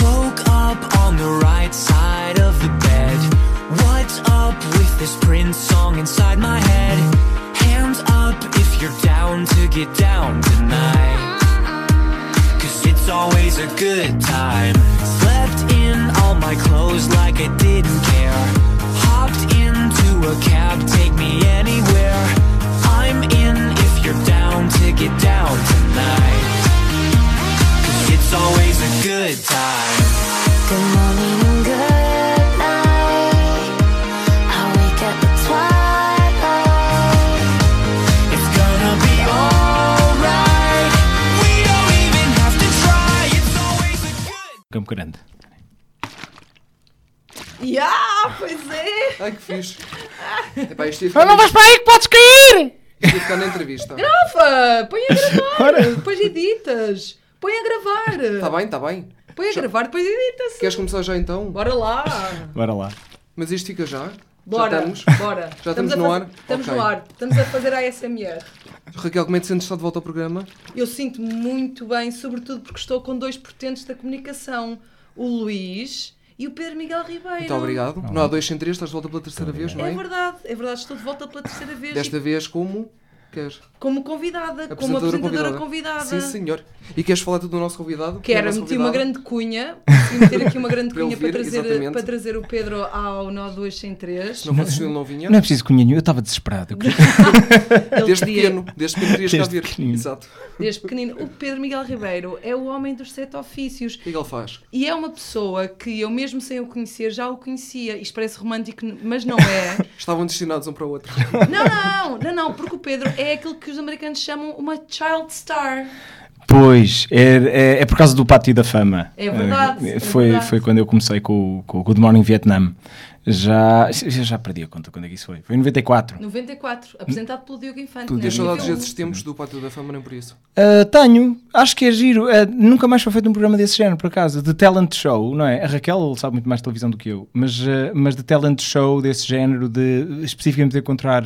Woke up on the right side of the bed. What's up with this Prince song inside my head? Hands up if you're down to get down tonight. Cause it's always a good time. Slept in all my clothes like I didn't care. Hopped into a cab, take me anywhere. I'm in if you're down to get down tonight. It's always a good time. Good morning and good night. I wake up at twilight. It's gonna be alright. We don't even have to try. It's always a good Campo Grande. Ya, pois é! Ai, que fixe. Epá, isto ia ficar, não vais para aí que podes cair! isto ia ficar na entrevista. Rafa, põe a gravar, Ora. depois editas. Põe a gravar. Está Tá bem, está bem. Põe a gravar, depois edita-se. Queres começar já então? Bora lá. Bora lá. Mas isto fica já? Bora. Já estamos? Bora. Já estamos a no faz- ar? Estamos Ok. no ar. Estamos a fazer a ASMR. Raquel, como é que te sentes estar de volta ao programa? Eu sinto muito bem, sobretudo porque estou com dois portentes da comunicação. O Luís e o Pedro Miguel Ribeiro. Muito obrigado. Não há dois sem três, estás de volta pela terceira vez, não É é? verdade, é verdade. Estou de volta pela terceira vez. Desta e vez como? Queres? como convidada, como apresentadora convidada. Sim, senhor. E queres falar tudo do nosso convidado? Que era, Do nosso meti uma grande cunha, meter aqui uma grande Para cunha para trazer, exatamente. para trazer o Pedro ao Nó 2 sem 3. Se não fosse não vinha. Não é preciso cunha nenhum, eu estava desesperado. Eu queria- Desde queria, pequeno, desde pequeno querias cá vir. pequenino. Exato. desde pequenino. O Pedro Miguel Ribeiro é o homem dos sete ofícios O que é que ele faz? e é uma pessoa que eu, mesmo sem o conhecer, já o conhecia. Isto parece romântico, mas não é. Estavam destinados um para o outro. não, não, não, não, porque o Pedro é aquilo que os americanos chamam uma child star. Pois, é, é, é por causa do Pátio da Fama. É verdade, Eh, é foi, verdade. foi quando eu comecei com, o- com o Good Morning Vietnam. Já, já perdi a conta quando é que isso foi. Foi em 94. 94, apresentado pelo Diogo Infante. Diogo saudades Nível- desses tempos do Pátio da Fama, nem por isso. Ah, tenho, acho que é giro. Ah, nunca mais foi feito um programa desse género, por acaso. De talent show, não é? A Raquel sabe muito mais de televisão do que eu, mas, ah, mas de talent show desse género, de especificamente de encontrar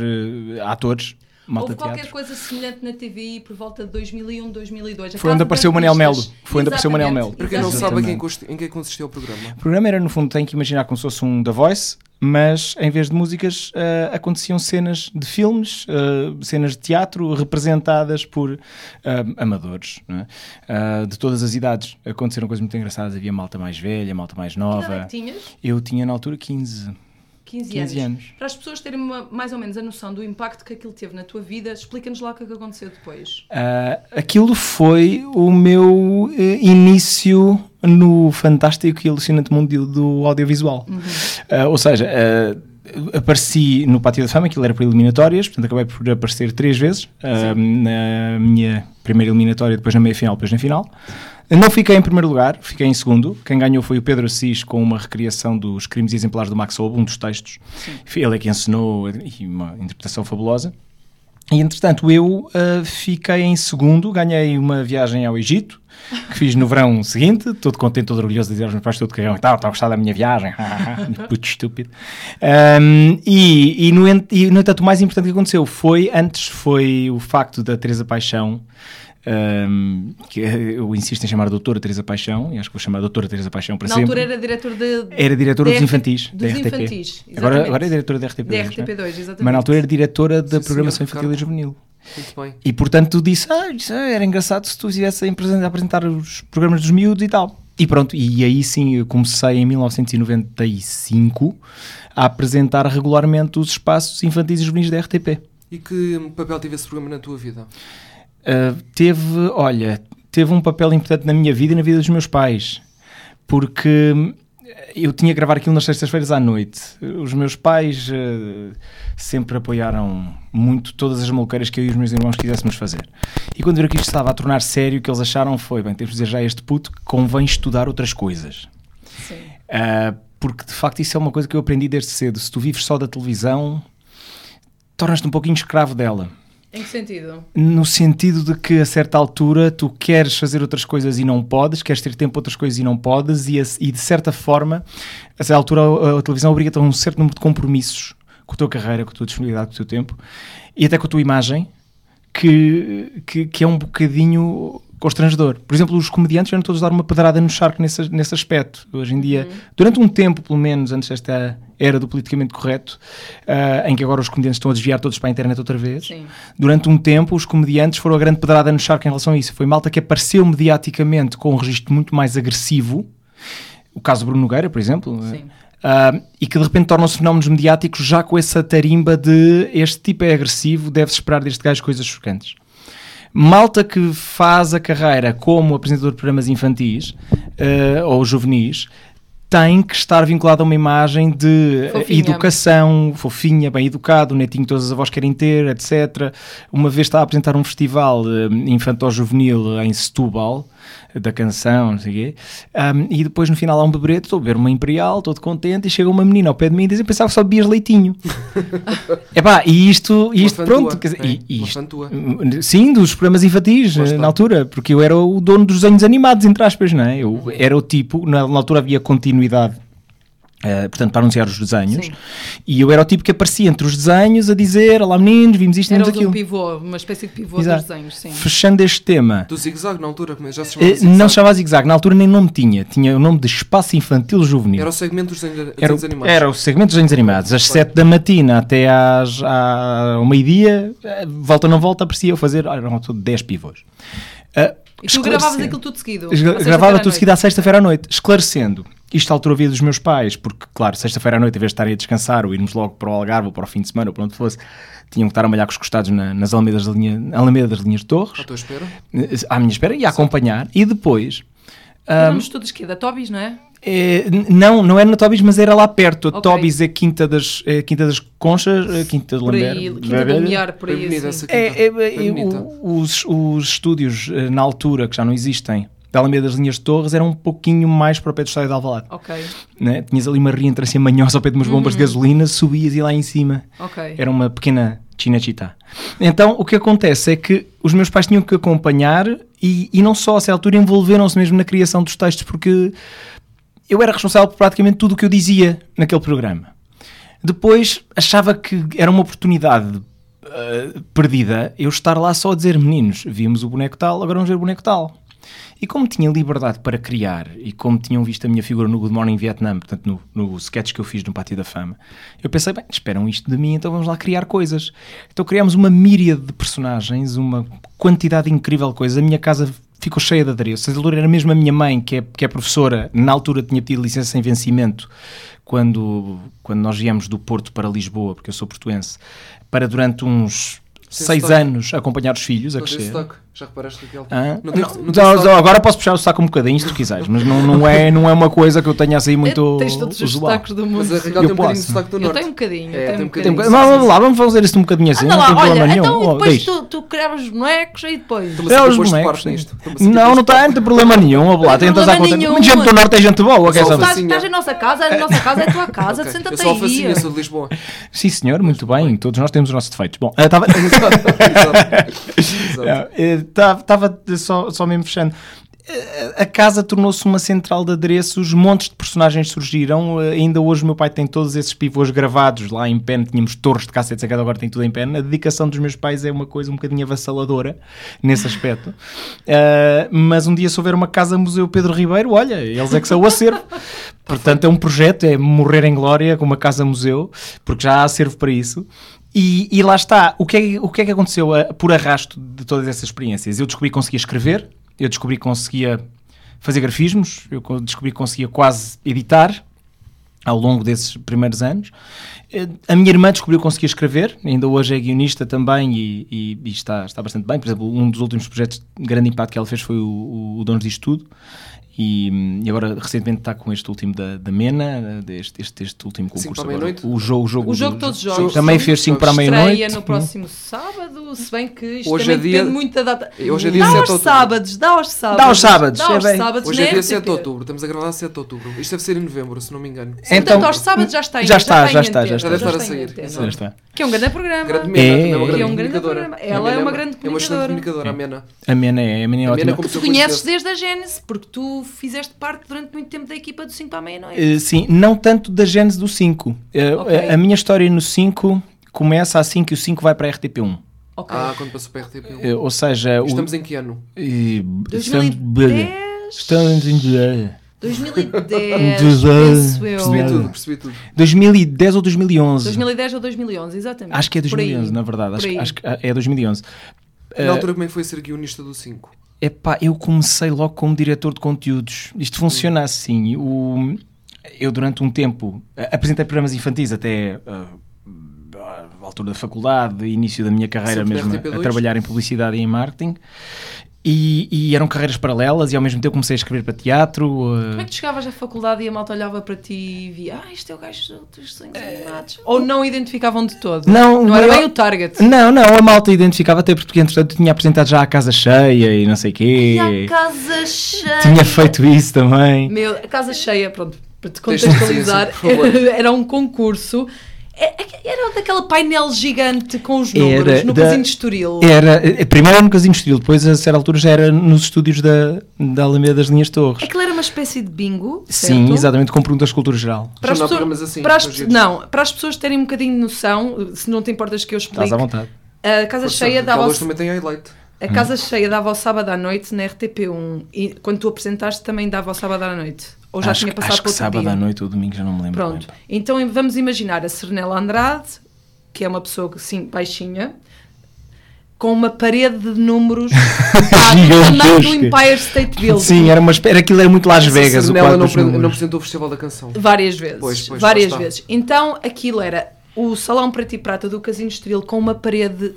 atores, malta Houve qualquer teatro. coisa semelhante na TVI por volta de 2001, 2002. A Foi onde apareceu o Manel Melo. Foi onde apareceu o Manel Melo. Para quem não sabe em em quem consistia o programa. O programa era, no fundo, tem que imaginar como se fosse um The Voice, mas em vez de músicas ah, aconteciam cenas de filmes, ah, cenas de teatro representadas por ah, amadores não é? De todas as idades. Aconteceram coisas muito engraçadas. Havia malta mais velha, malta mais Que idade é nova. que tinhas? Eu tinha na altura 15. 15, 15 anos. anos. Para as pessoas terem uma- mais ou menos a noção do impacto que aquilo teve na tua vida, explica-nos lá o que é que aconteceu depois. Ah, aquilo foi o meu eh, início no fantástico e alucinante mundo do audiovisual. Ah, ou seja, ah, apareci no Pátio da Fama, aquilo era por eliminatórias, portanto acabei por aparecer três vezes, na minha primeira eliminatória, depois na meia-final, depois na final. Não fiquei em primeiro lugar, fiquei em segundo. Quem ganhou foi o Pedro Assis com uma recriação dos crimes exemplares do Max Lobo, um dos textos. Ele é que ensinou uma interpretação fabulosa. E entretanto eu ah, fiquei em segundo, ganhei uma viagem ao Egito, que fiz no verão seguinte, todo contente, todo orgulhoso de dizer aos meus pais todo cagão e tal, estava a gostar da minha viagem, puto estúpido. Ahm, e, e, no, e no entanto o mais importante que aconteceu foi, antes foi o facto da Teresa Paixão, ahm, que eu insisto em chamar doutora Teresa Paixão, e acho que vou chamar a doutora Teresa Paixão para Na sempre. altura era diretor de. Era diretora dos infantis, Dos da RTP. infantis. Agora, exatamente. agora é diretora da RTP2. Da não é? RTP2, exatamente. Mas na altura era diretora da Sim, programação senhor, infantil e juvenil. Muito bem. E portanto disse, ah, isso era engraçado se tu estivesse a apresentar os programas dos miúdos e tal. E pronto, e aí sim eu comecei em 1995 a apresentar regularmente os espaços infantis e juvenis da RTP. E que papel teve esse programa na tua vida? Uh, teve, olha, teve um papel importante na minha vida e na vida dos meus pais, porque hum, eu tinha que gravar aquilo nas sextas-feiras à noite. Os meus pais uh, sempre apoiaram muito todas as maluqueiras que eu e os meus irmãos quiséssemos fazer. E quando viram que isto estava a tornar sério, o que eles acharam foi: bem, temos de dizer já a este puto que convém estudar outras coisas. Sim. Uh, porque de facto isso é uma coisa que eu aprendi desde cedo. Se tu vives só da televisão, tornas-te um pouquinho escravo dela. Em que sentido? No sentido de que a certa altura tu queres fazer outras coisas e não podes, queres ter tempo para outras coisas e não podes, e, a- e de certa forma, a certa altura a, a televisão obriga-te a um certo número de compromissos com a tua carreira, com a tua disponibilidade, com o teu tempo e até com a tua imagem, que, que, que é um bocadinho constrangedor. Por exemplo, os comediantes vieram todos dar uma pedrada no charco nesse, nesse aspecto. Hoje em dia, durante um tempo, pelo menos, antes desta era do politicamente correto, ah, em que agora os comediantes estão a desviar todos para a internet outra vez, Sim. durante um tempo os comediantes foram a grande pedrada no charco em relação a isso. Foi malta que apareceu mediaticamente com um registro muito mais agressivo, o caso do Bruno Nogueira, por exemplo, ah, e que de repente tornam-se fenómenos mediáticos já com essa tarimba de este tipo é agressivo, deve-se esperar deste gajo coisas chocantes. Malta que faz a carreira como apresentador de programas infantis ah, ou juvenis tem que estar vinculado a uma imagem de Fofinha. educação, fofinha, bem educado, o netinho que todas as avós querem ter, etc. Uma vez estava a apresentar um festival eh, infantil-juvenil em Setúbal, da canção, não sei o quê, um, e depois no final há um beberete, estou a beber uma Imperial, todo contente, e chega uma menina ao pé de mim e diz, eu pensava que só bebias leitinho. Epá, e isto, e isto pronto, dizer, é, e- isto-. Sim, dos programas infantis, na altura, porque eu era o dono dos desenhos animados, entre aspas, não é? Eu era o tipo, na, na altura havia continuidade, eh, portanto, para anunciar os desenhos, Sim. e eu era o tipo que aparecia entre os desenhos a dizer: Olá meninos, vimos isto, vimos Era um aquilo. pivô, uma espécie de pivô Exato. dos desenhos, sim. Fechando este tema, Do zigue-zague na altura, já se chamava eh, zigue-zague. não se chamava Zig-Zag, na altura nem nome tinha, tinha o nome de Espaço Infantil Juvenil. Era o segmento dos desenhos, Era, desenhos animados. era o segmento dos desenhos animados, às 7 da matina até às, ao meio-dia, eh, volta ou não volta, aprecia eu fazer, olha, eram todo 10 pivôs. Ah, E tu gravavas aquilo tudo seguido. Gravava tudo seguido à sexta-feira à noite, esclarecendo. Isto alterou a vida dos meus pais, porque, claro, sexta-feira à noite, em vez de estarem a descansar ou irmos logo para o Algarve ou para o fim de semana ou para onde fosse, tinham que estar a malhar com os costados na- nas alamedas, da linha, Alameda das linhas de Torres, À tua espera. eh, à minha espera, e a acompanhar. E depois, Éramos todos que da Tobis, não é? n- não, não era na Tobis, mas era lá perto. A Ok. Tobis é Quinta das, é Quinta das Conchas, eh, Quinta de Por Lambert. aí, Quinta do Lumiar, por aí assim. essa quinta. É, é, é, os, os estúdios na altura, que já não existem, da Alameda das Linhas de Torres, eram um pouquinho mais para o pé do estádio de Alvalade. Ok, né? Tinhas ali uma reentrância manhosa ao pé de umas bombas de gasolina, subias e lá em cima ok. era uma pequena Chinachita. Então o que acontece é que os meus pais tinham que acompanhar e, e não só a essa altura envolveram-se mesmo na criação dos textos porque eu era responsável por praticamente tudo o que eu dizia naquele programa. Depois achava que era uma oportunidade uh, perdida eu estar lá só a dizer meninos, vimos o boneco tal, agora vamos ver o boneco tal. E como tinha liberdade para criar e como tinham visto a minha figura no Good Morning Vietnam, portanto no, no sketch que eu fiz no Pátio da Fama, eu pensei, bem, esperam isto de mim, então vamos lá criar coisas. Então criámos uma míriade de personagens, uma quantidade incrível de coisas. A minha casa ficou cheia de adereços. A altura era mesmo a minha mãe, que é, que é professora, na altura tinha pedido licença sem vencimento, quando, quando nós viemos do Porto para Lisboa, porque eu sou portuense, para durante uns seis sotaque. anos acompanhar os filhos a Não crescer. sotaque. Já reparaste aquele? Hã? Não tem, Não, não não, agora posso puxar o saco um bocadinho se tu quiseres, mas não, não, é, não é uma coisa que eu tenha assim muito Tens todos os usual. destaques do mundo. Mas a Raquel Eu tem um bocadinho de posso. sotaque do Eu tenho um bocadinho, É, eu tenho um um Tem- bocadinho. Vamos, vamos lá, vamos fazer isto um bocadinho assim, Anda não lá, tem problema olha, nenhum. então Oh, depois deixa. tu, tu criavas os bonecos e depois. É os bonecos. Não, não tem, problema nenhum. Ó, lá, tentas nenhum. Mas gente do norte é gente boa, quer saber? Estás, em nossa casa, a nossa casa é a tua casa, senta-te Eu aí. alfacinha, sou de Lisboa. Sim, senhor, muito bem. Todos nós temos os nossos defeitos. Bom, estava. Exato. Estava só, só mesmo fechando. Eh, A casa tornou-se uma central de adereços, montes de personagens surgiram. eh, Ainda hoje meu pai tem todos esses pivôs gravados lá em pen. Tínhamos torres de cassetes, agora tem tudo em pen. A dedicação dos meus pais é uma coisa um bocadinho avassaladora nesse aspecto. Eh, mas um dia, se houver uma casa-museu Pedro Ribeiro, olha, eles é que são o acervo. Portanto, é um projeto, é morrer em glória com uma casa-museu, porque já há acervo para isso. E, e lá está, o que, é, o que é que aconteceu eh, por arrasto de todas essas experiências? Eu descobri que conseguia escrever, eu descobri que conseguia fazer grafismos, eu co- descobri que conseguia quase editar ao longo desses primeiros anos. Eh, A minha irmã descobriu que conseguia escrever, ainda hoje é guionista também e, e- e está, está bastante bem. Por exemplo, um dos últimos projetos de grande impacto que ela fez foi o, o, Donos disto Tudo. E, e agora recentemente está com este último da, da Mena, deste, este, este último Cinco concurso. agora. meia-noite? O jogo, o jogo, O jogo do- todos os jogos. Também fez 5 para a Estreia meia-noite. no próximo sábado, se bem que isto Hoje também é dia- depende muito da data. Hoje é dia dá 7 aos de outubro. sábados, dá aos sábados. Dá aos sábados, Dá é aos bem. sábados Hoje é dia RTP. 7 de outubro. Estamos a gravar 7 de outubro. Isto deve ser em novembro, se não me engano. Então- portanto, aos sábados já está em Já está, já está, já está. Já deve estar a sair. Já está. Que é um grande programa. Grande É, Mena, também é uma é grande um grande comunicadora. programa. Ela é uma grande É uma excelente comunicadora. comunicadora, a Mena. A Mena é, a Mena é ótima. Tu conheces desde a Gênese, porque tu fizeste parte durante muito tempo da equipa do 5 para a meia-noite. Eh, sim, não tanto da gênese do 5. Eh, Ok. a, a minha história no 5 começa assim que o 5 vai para a RTP1. Ok. Ah, quando passou para a RTP1. Eh, Ou seja, o- Estamos em que ano? eh, 2010? Estamos em 2010, Dos- penso eu. Percebi tudo, percebi tudo. 2010 ou 2011? 2010 ou 2011, exatamente. Acho que é Por aí. 2011, na verdade. Acho, acho que é 2011. Na altura, como é que foi ser guionista do 5? Epá, eu comecei logo como diretor de conteúdos. Isto funciona assim. O, eu, durante um tempo, apresentei programas infantis até ah, à altura da faculdade, início da minha carreira Sempre mesmo, na a, RTP2? a trabalhar em publicidade e em marketing. E, e eram carreiras paralelas e ao mesmo tempo comecei a escrever para teatro. ah, Como é que tu chegavas à faculdade e a malta olhava para ti e via, ah, isto é o gajo dos desenhos animados? Ou não identificavam de todo? Não, não era eu- bem o target. Não, não, a malta identificava até porque entretanto tinha apresentado já a casa cheia e não sei o quê. E a casa cheia. Tinha feito isso também. Meu, a casa cheia, pronto, para te contextualizar, era um concurso. É- é- Era daquela painel gigante com os Era números no da- Casino de Estoril. Era, eh, primeiro era no Casino de Estoril, depois a certa altura já era nos estúdios da, da Alameda das Linhas Torres. Aquilo era uma espécie de bingo. Sim, certo? exatamente, com perguntas de cultura geral. Para as, pessoas, programas assim, para as não, para as pessoas terem um bocadinho de noção, se não te importas que eu Estás à explique, vontade. a casa Força, cheia dava hoje também tem highlight. a casa cheia dava ao sábado à noite na RTP1 e quando tu apresentaste também dava ao sábado à noite. Ou já acho tinha que- passado acho que sábado dia. à noite ou domingo, já não me lembro. Pronto. bem. Então vamos imaginar a Serenela Andrade, que é uma pessoa assim, baixinha, com uma parede de números do tamanho do Gigantesca. Empire State Building. Sim, era uma espera, aquilo era muito Las Essa Vegas, quadro não, não apresentou o Festival da Canção. Várias vezes. Pois, pois, várias vezes. Então aquilo era o salão preto e prata do Casino Estoril com uma parede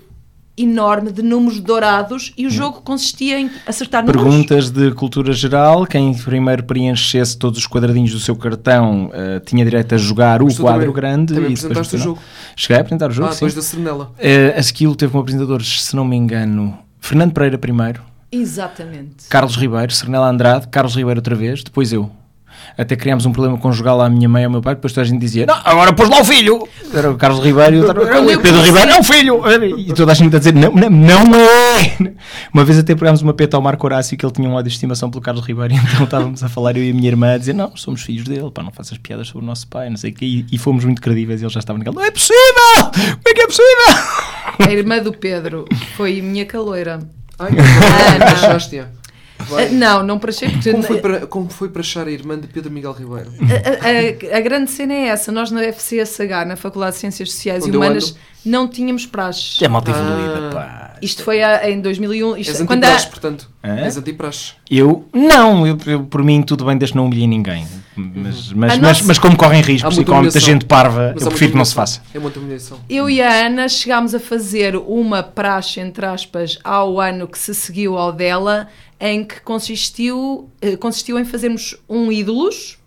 enorme de números dourados e o jogo consistia em acertar números. Perguntas de cultura geral. Quem primeiro preenchesse todos os quadradinhos do seu cartão eh, tinha direito a jogar Mas o quadro também- grande. também e depois apresentaste no o jogo. Cheguei a apresentar o jogo, Ah, sim. depois da Serenela. Eh, a Skill teve como apresentadores, se não me engano, Fernando Pereira primeiro, Exatamente. Carlos Ribeiro, Sernela Andrade, Carlos Ribeiro outra vez, depois eu. Até criámos um problema conjugal à minha mãe e ao meu pai, depois toda a gente dizia: Não, agora pôs lá o filho! Era o Carlos Ribeiro e o Pedro Ribeiro, é o filho! E toda a gente a dizer: Não, não, não é! Uma vez até pegámos uma peta ao Marco Horácio que ele tinha um ódio de estimação pelo Carlos Ribeiro, então estávamos a falar, eu e a minha irmã, a dizer: Não, somos filhos dele, pá, não faças piadas sobre o nosso pai, não sei o quê. E, e fomos muito credíveis e ele já estava naquele: Não é possível! Como é que é possível? A irmã do Pedro foi minha caloira. Ai, Ana. achaste-a. Vai. Ah, Não, não para achei porque Como foi para, como foi para achar a irmã de Pedro Miguel Ribeiro? a, a- a grande cena é essa. Nós na FCSH, na Faculdade de Ciências Sociais Onde e Humanas, não tínhamos praxe. É malta Ah. evoluída, pá. Isto foi a- em 2001. Isto, És quando antipraxe, a- portanto. Hã? És antipraxe. Eu, não, eu, eu, por mim tudo bem desde não humilhem ninguém. Mas, mas, A mas, nossa- mas como correm riscos e muita com muita gente parva, Mas eu prefiro que não se faça. É muita humilhação. eu e a Ana chegámos a fazer uma praxe, entre aspas, ao ano que se seguiu ao dela, em que consistiu, eh, consistiu em fazermos um ídolos,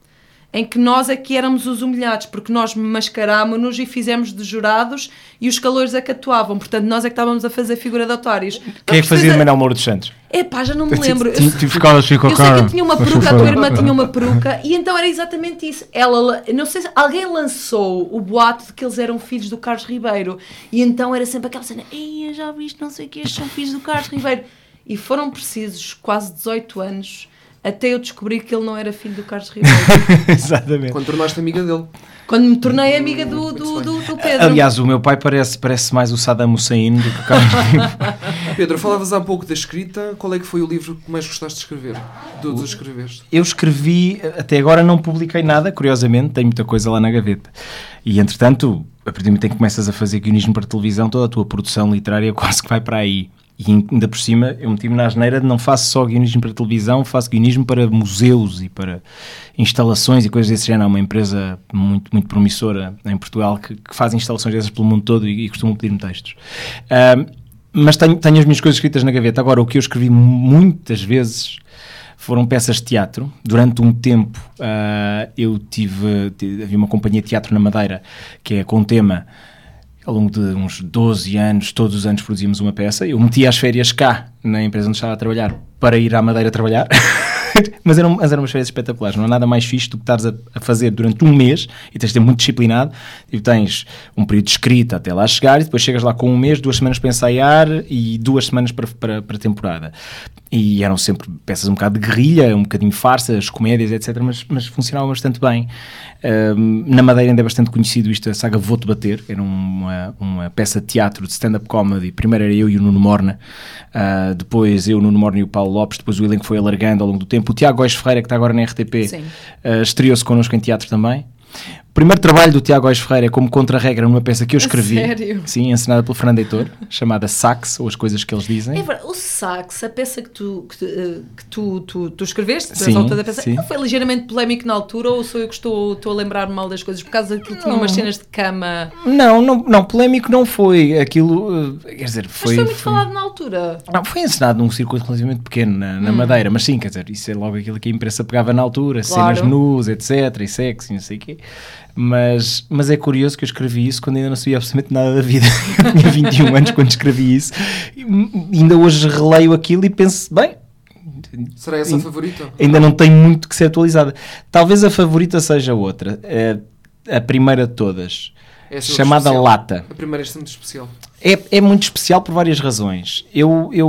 em que nós é que éramos os humilhados, porque nós mascarámos-nos e fizemos de jurados e os calores é que atuavam. Portanto, nós é que estávamos a fazer figura de otários. Quem é que fazia de Manuel Moura dos Santos? Epá, já não me lembro. Eu, assim eu sei que eu tinha uma peruca, a tua irmã tinha uma peruca, e então era exatamente isso. Ela, não sei se alguém lançou o boato de que eles eram filhos do Carlos Ribeiro, e então era sempre aquela cena: Ei, já viste, não sei o que, estes são filhos do Carlos Ribeiro. E foram precisos quase 18 anos até eu descobrir que ele não era filho do Carlos Ribeiro. Exatamente. Quando tornaste amiga dele. Quando me tornei amiga do, do, do, do Pedro. Aliás, o meu pai parece, parece mais o Saddam Hussein do que o Carlos Ribeiro. Pedro, falavas há pouco da escrita. Qual é que foi o livro que mais gostaste de escrever? De todos os que escreveste? Eu escrevi, até agora não publiquei nada, curiosamente, tenho muita coisa lá na gaveta. E entretanto, a partir do momento em que começas a fazer guionismo para televisão, toda a tua produção literária quase que vai para aí. E ainda por cima, eu meti-me na asneira de não faço só guionismo para televisão, faço guionismo para museus e para instalações e coisas desse género. Há uma empresa muito, muito promissora em Portugal que, que faz instalações dessas pelo mundo todo e, e costumam pedir-me textos. Mas tenho, tenho as minhas coisas escritas na gaveta. Agora, o que eu escrevi muitas vezes foram peças de teatro. Durante um tempo ah, eu tive, tive- havia uma companhia de teatro na Madeira que é com tema. Ao longo de uns 12 anos, todos os anos produzíamos uma peça. Eu metia as férias cá, na empresa onde estava a trabalhar, para ir à Madeira trabalhar. mas, eram, mas eram umas férias espetaculares. Não há nada mais fixe do que estares a, a fazer durante um mês e tens de ser muito disciplinado. E tens um período de escrita até lá chegar e depois chegas lá com um mês, duas semanas para ensaiar e duas semanas para, para, para temporada. E eram sempre peças um bocado de guerrilha, um bocadinho farsas, comédias, etc. Mas, mas funcionavam bastante bem. Um, na Madeira ainda é bastante conhecido isto, a saga Vou-te Bater. Era uma, uma peça de teatro de stand-up comedy. Primeiro era eu e o Nuno Morna. Uh, depois eu, Nuno Morna e o Paulo Lopes. Depois o elenco foi alargando ao longo do tempo. O Tiago Góis Ferreira, que está agora na RTP, uh, estreou-se connosco em teatro também. O primeiro trabalho do Tiago Góis Ferreira é como contra-regra numa peça que eu escrevi. sério? Sim, ensinada pelo Fernando Heitor, chamada Sax, ou As Coisas que Eles Dizem. É verdade, o sax, a peça que tu, que, eh, que tu, tu, tu escreveste, Sim, da peça, sim. não foi ligeiramente polémico na altura ou sou eu que estou, estou a lembrar mal das coisas? Por causa que tinha umas cenas de cama. Não, não, não, polémico não foi. Aquilo, uh, quer dizer, Mas foi. foi muito foi- falado na altura. Não, foi ensinado num circuito relativamente pequeno na, na Madeira, mas sim, quer dizer, isso é logo aquilo que a imprensa pegava na altura, Claro. cenas nus, etc, e sexo e não sei o quê. Mas, mas é curioso que eu escrevi isso quando ainda não sabia absolutamente nada da vida. Eu tinha 21 anos quando escrevi isso. E, ainda hoje releio aquilo e penso, bem, Será essa a favorita? ainda não tem muito que ser atualizada. Talvez a favorita seja outra, é a primeira de todas, Essa é chamada. Lata. A primeira é muito especial. É, é muito especial por várias razões. Eu, eu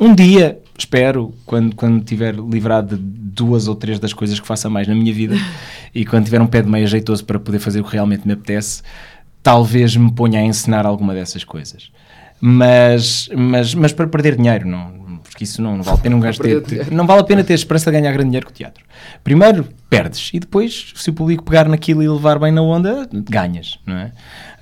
um dia, espero, quando, quando tiver livrado de duas ou três das coisas que faço a mais na minha vida e quando tiver um pé de meia jeitoso para poder fazer o que realmente me apetece, talvez me ponha a ensinar alguma dessas coisas. Mas, mas, mas para perder dinheiro, não, porque isso não, não vale a pena um gajo ter, dinheiro. não vale a pena ter esperança de ganhar grande dinheiro com o teatro. Primeiro, perdes. E depois, se o público pegar naquilo e levar bem na onda, ganhas, não é?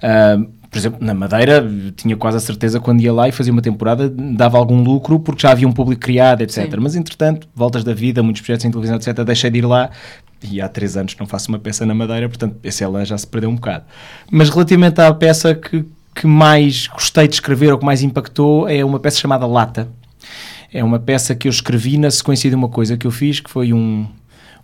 Ah, por exemplo, na Madeira, tinha quase a certeza quando ia lá e fazia uma temporada, dava algum lucro porque já havia um público criado, etc. Sim. Mas entretanto, voltas da vida, muitos projetos em televisão, etc. Deixei de ir lá e há três anos não faço uma peça na Madeira, portanto, esse elan já se perdeu um bocado. Mas relativamente à peça que, que mais gostei de escrever ou que mais impactou, é uma peça chamada Lata. É uma peça que eu escrevi na sequência de uma coisa que eu fiz, que foi um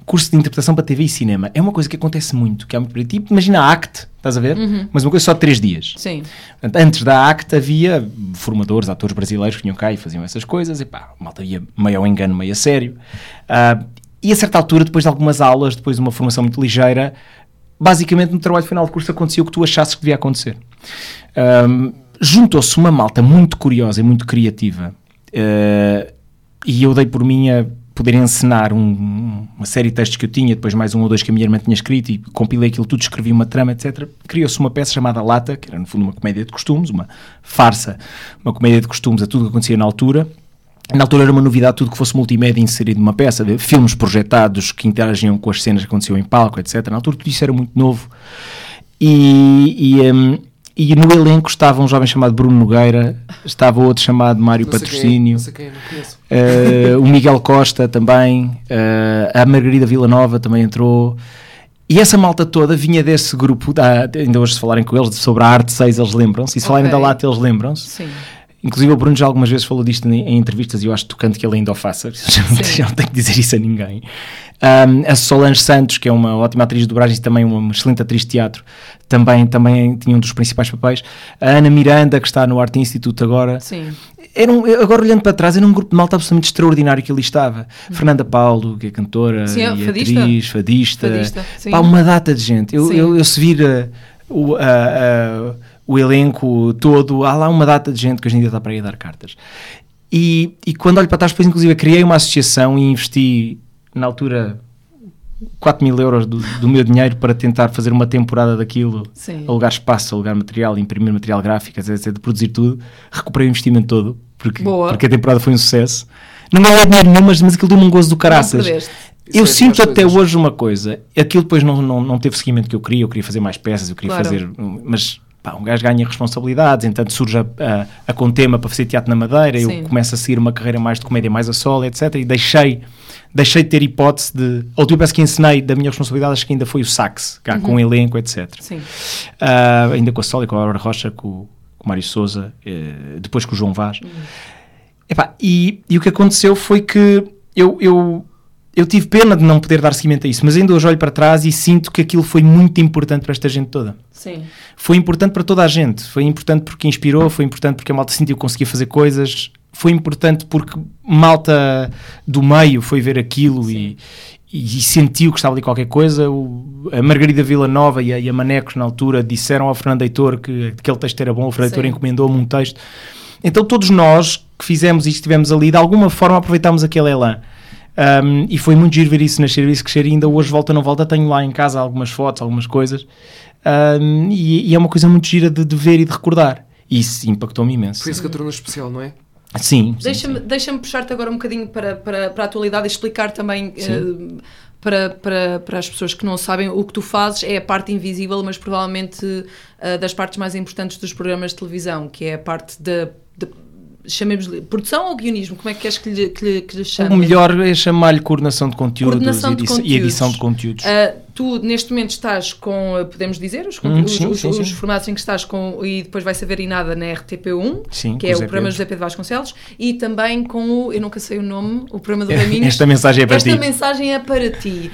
curso de interpretação para TV e cinema. É uma coisa que acontece muito, que há muito por. Tipo, imagina a ACT, estás a ver? Mas uma coisa só de três dias. Sim. Portanto, antes da ACT havia formadores, atores brasileiros que vinham cá e faziam essas coisas, e pá, malta ia meio ao engano, meio a sério. Ah, e a certa altura, depois de algumas aulas, depois de uma formação muito ligeira, basicamente no trabalho final de curso acontecia o que tu achasses que devia acontecer. Ahm, Juntou-se uma malta muito curiosa e muito criativa, ah, e eu dei por mim a poder encenar um- uma série de textos que eu tinha, depois mais um ou dois que a minha irmã tinha escrito e compilei aquilo tudo, escrevi uma trama, etc. Criou-se uma peça chamada Lata, que era no fundo uma comédia de costumes, uma farsa, uma comédia de costumes a tudo que acontecia na altura. Na altura era uma novidade tudo que fosse multimédia inserido numa peça, filmes projetados que interagiam com as cenas que aconteciam em palco, etc. Na altura tudo isso era muito novo. E, e, hum, e no elenco estava um jovem chamado Bruno Nogueira, estava outro chamado Mário quem é, Patrocínio, sei quem é. Uh, o Miguel Costa também, uh, a Margarida Villanova também entrou. E essa malta toda vinha desse grupo, da- ainda hoje se falarem com eles sobre a Arte 6, eles lembram-se, e se falarem da. Lata, eles lembram-se. Sim. Inclusive o Bruno já algumas vezes falou disto em, em entrevistas e eu acho tocante que ele ainda o faça. Já não tenho que dizer isso a ninguém. Um, a Solange Santos, que é uma ótima atriz de dobragem e também uma excelente atriz de teatro, também, também tinha um dos principais papéis. A Ana Miranda, que está no Arte Institute agora. Sim. Era um, agora olhando para trás, era um grupo de malta absolutamente extraordinário que ali estava. Fernanda Paulo, que é cantora Sim, e fadista. atriz, fadista. Fadista. Pá, uma data de gente. Eu, eu, eu se vir uh, o, a- a- o elenco todo, há lá uma data de gente que hoje em dia está para a dar cartas. E, e quando olho para trás, depois inclusive criei uma associação e investi na altura 4 mil euros do, do meu dinheiro para tentar fazer uma temporada daquilo, Sim. alugar espaço, alugar material, imprimir material gráfico, etc, etc, produzir tudo. Recuperei o investimento todo, porque, Boa. porque a temporada foi um sucesso. Não ganhei dinheiro nenhum, mas, mas aquilo deu-me um gozo do caraças. Isso Eu é sinto até coisas. hoje uma coisa, aquilo depois não, não, não teve seguimento que eu queria, eu queria fazer mais peças, eu queria Claro. fazer, mas pá, um gajo ganha responsabilidades, entanto surge a, a, a Contema para fazer teatro na Madeira, Sim. eu começo a seguir uma carreira mais de comédia, mais a solo, etc. E deixei, deixei de ter hipótese de. A última peça que ensinei da minha responsabilidade, acho que ainda foi o sax, cá, Uhum. com o elenco, etc. Sim. Ah, ainda com a Sol e com a Aurora Rocha, com, o- com o Mário Souza, eh, depois com o João Vaz. Epá, e, e o que aconteceu foi que eu, eu, eu tive pena de não poder dar seguimento a isso, mas ainda hoje olho para trás e sinto que aquilo foi muito importante para esta gente toda. Sim. Foi importante para toda a gente. Foi importante porque inspirou, foi importante porque a malta sentiu que conseguia fazer coisas, foi importante porque malta do meio foi ver aquilo e, e, e sentiu que estava ali qualquer coisa. O- a Margarida Villanova e a, e a Manecos, na altura, disseram ao Fernando Heitor que aquele texto era bom. O Fernando Heitor encomendou-me um texto. Então, todos nós que fizemos e estivemos ali, de alguma forma aproveitámos aquele elan. Um, e foi muito giro ver isso nascer, isso crescer. E ainda hoje, volta ou não volta, tenho lá em casa algumas fotos, algumas coisas. Um, e, e é uma coisa muito gira de, de ver e de recordar. E isso impactou-me imenso. Foi isso que a tornou especial, não é? Sim. Deixa-me deixa puxar-te agora um bocadinho para, para, para a atualidade e explicar também eh, para, para, para as pessoas que não sabem o que tu fazes é a parte invisível, mas provavelmente eh, das partes mais importantes dos programas de televisão, que é a parte da. da- Chamemos-lhe produção ou guionismo? Como é que queres que lhe, que lhe, que lhe chame? O melhor é chamar-lhe coordenação de conteúdos, Coordenação de edição- e edição de conteúdos. Ah, tu, neste momento, estás com, ah, podemos dizer, os, Hum, os, sim, os- sim, os sim. formatos em que estás com, e depois vai saber em nada na RTP1, Sim, que é o programa. José Pedro Vasconcelos, e também com o, eu nunca sei o nome, o programa do Raminhos. Esta mensagem é para Esta ti. mensagem é para ti.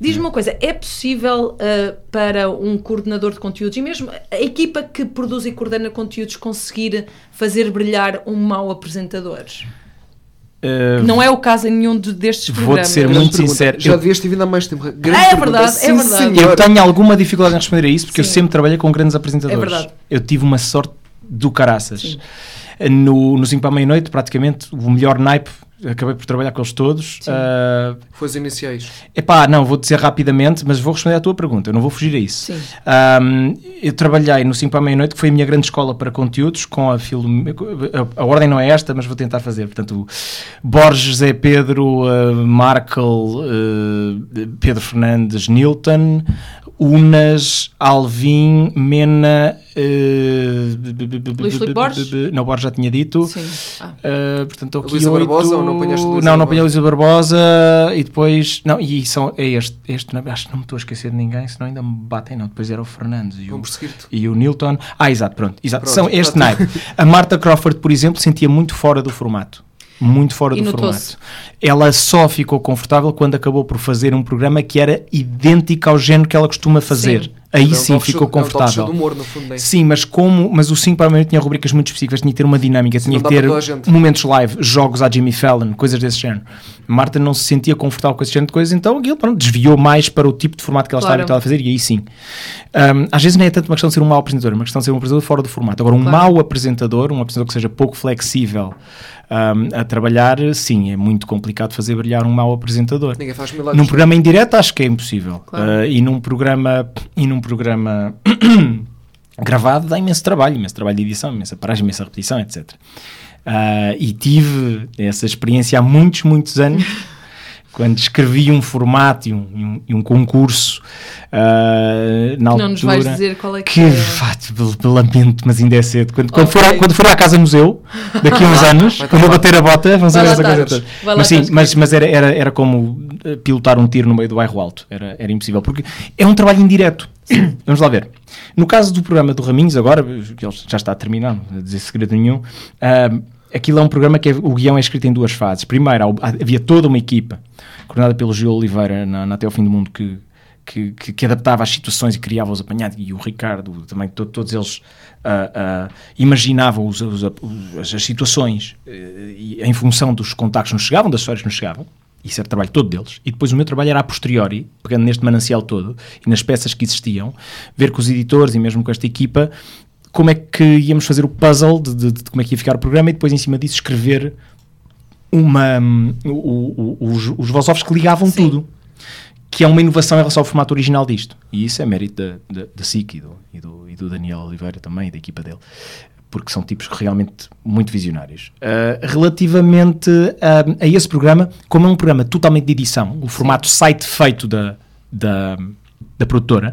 Diz-me uma coisa, é possível ah, para um coordenador de conteúdos e mesmo a equipa que produz e coordena conteúdos conseguir fazer brilhar um mau apresentador? Uh, Não é o caso em nenhum de- destes Vou-te programas. ser Grande muito pergunta. sincero, Já eu- devias ter vindo há mais tempo. Grande Ah, é pergunta. verdade, é Sim, verdade. senhor. Eu tenho alguma dificuldade em responder a isso porque eu Sim. sempre trabalhei com grandes apresentadores. É verdade. Eu tive uma sorte do caraças. No, no 5 para a meia-noite, praticamente, o melhor naipe, acabei por trabalhar com eles todos. Uh, Foi os iniciais. epá, não, vou dizer rapidamente, mas vou responder à tua pergunta, eu não vou fugir a isso. Sim. Um, eu trabalhei no 5 para a meia-noite, que foi a minha grande escola para conteúdos, com a film... A, a ordem não é esta, mas vou tentar fazer. Portanto, Borges, Zé Pedro, uh, Markel, uh, Pedro Fernandes, Nilton, Unas, Alvim, Mena... Uh, Luís Filipe Borges? Não, Borges já tinha dito. Sim. Ah. Uh, portanto, aqui Luísa oito- Barbosa ou não apanhaste Luísa Não, não apanhei a Luísa Barbosa e depois. Não, e são, é este, este. não- Acho que não me estou a esquecer de ninguém, senão ainda me batem. Não, depois era o Fernandes e o, e o Newton. Ah, exato, pronto. exato. Pronto, são este pronto. naipe. A Marta Crawford, por exemplo, sentia muito fora do formato. Muito fora E do formato. Ela só ficou confortável quando acabou por fazer um programa que era idêntico ao género que ela costuma fazer. Sim. Aí É sim ficou show- é confortável. humor, no fundo, é? Sim, mas como mas o 5 para meia tinha rubricas muito específicas, tinha que ter uma dinâmica, tinha que ter momentos live, jogos à Jimmy Fallon, coisas desse género. Marta não se sentia confortável com esse género de coisas, então aquilo pronto, desviou mais para o tipo de formato que ela Claro. estava habituada a fazer, e aí sim. Um, às vezes não é tanto uma questão de ser um mau apresentador, é uma questão de ser um apresentador fora do formato. Agora, um Claro. mau apresentador, um apresentador que seja pouco flexível um, a trabalhar, sim, é muito complicado fazer brilhar um mau apresentador. Ninguém faz milagres. Num programa em direto acho que é impossível. Claro. Uh, e num programa e num programa gravado dá imenso trabalho, imenso trabalho de edição, imensa paragem, imensa repetição, etc. Uh, e tive essa experiência há muitos, muitos anos. Quando escrevi um formato e um, e um- um concurso uh, na altura Não nos vais dizer qual é que, que é. lamento, mas ainda é cedo. Quando, quando, Ok. for, a- quando for à Casa Museu, daqui a uns anos, quando eu bater a bota, vamos ver lá essa coisa toda. Mas sim, mas, mas era, era, era como eh, pilotar um tiro no meio do bairro alto. Era, era impossível, porque é um trabalho indireto. Vamos lá ver. No caso do programa do Raminhos, agora, que ele já está a terminar, não vou dizer segredo nenhum, ah, aquilo é um programa que é- o guião é escrito em duas fases. Primeiro, havia toda uma equipa, coordenada pelo Gil Oliveira, na, na Até ao Fim do Mundo, que, que, que- que adaptava as situações e criava os apanhados, e o Ricardo também, to- todos eles ah, ah, imaginavam os- os- os- as situações eh, e em função dos contactos que nos chegavam, das histórias que nos chegavam. Isso era o trabalho todo deles. E depois o meu trabalho era a posteriori, pegando neste manancial todo e nas peças que existiam, ver com os editores e mesmo com esta equipa como é que íamos fazer o puzzle de, de- de como é que ia ficar o programa e depois em cima disso escrever uma, hum, o- o- os, os voz-offs que ligavam Sim. tudo. Que é uma inovação em relação ao formato original disto. E isso é mérito da, da, da SIC e do, e, do, e do Daniel Oliveira também, e da equipa dele. Porque são tipos realmente muito visionários. Uh, relativamente a, a esse programa, como é um programa totalmente de edição, o formato site feito da, da, da produtora,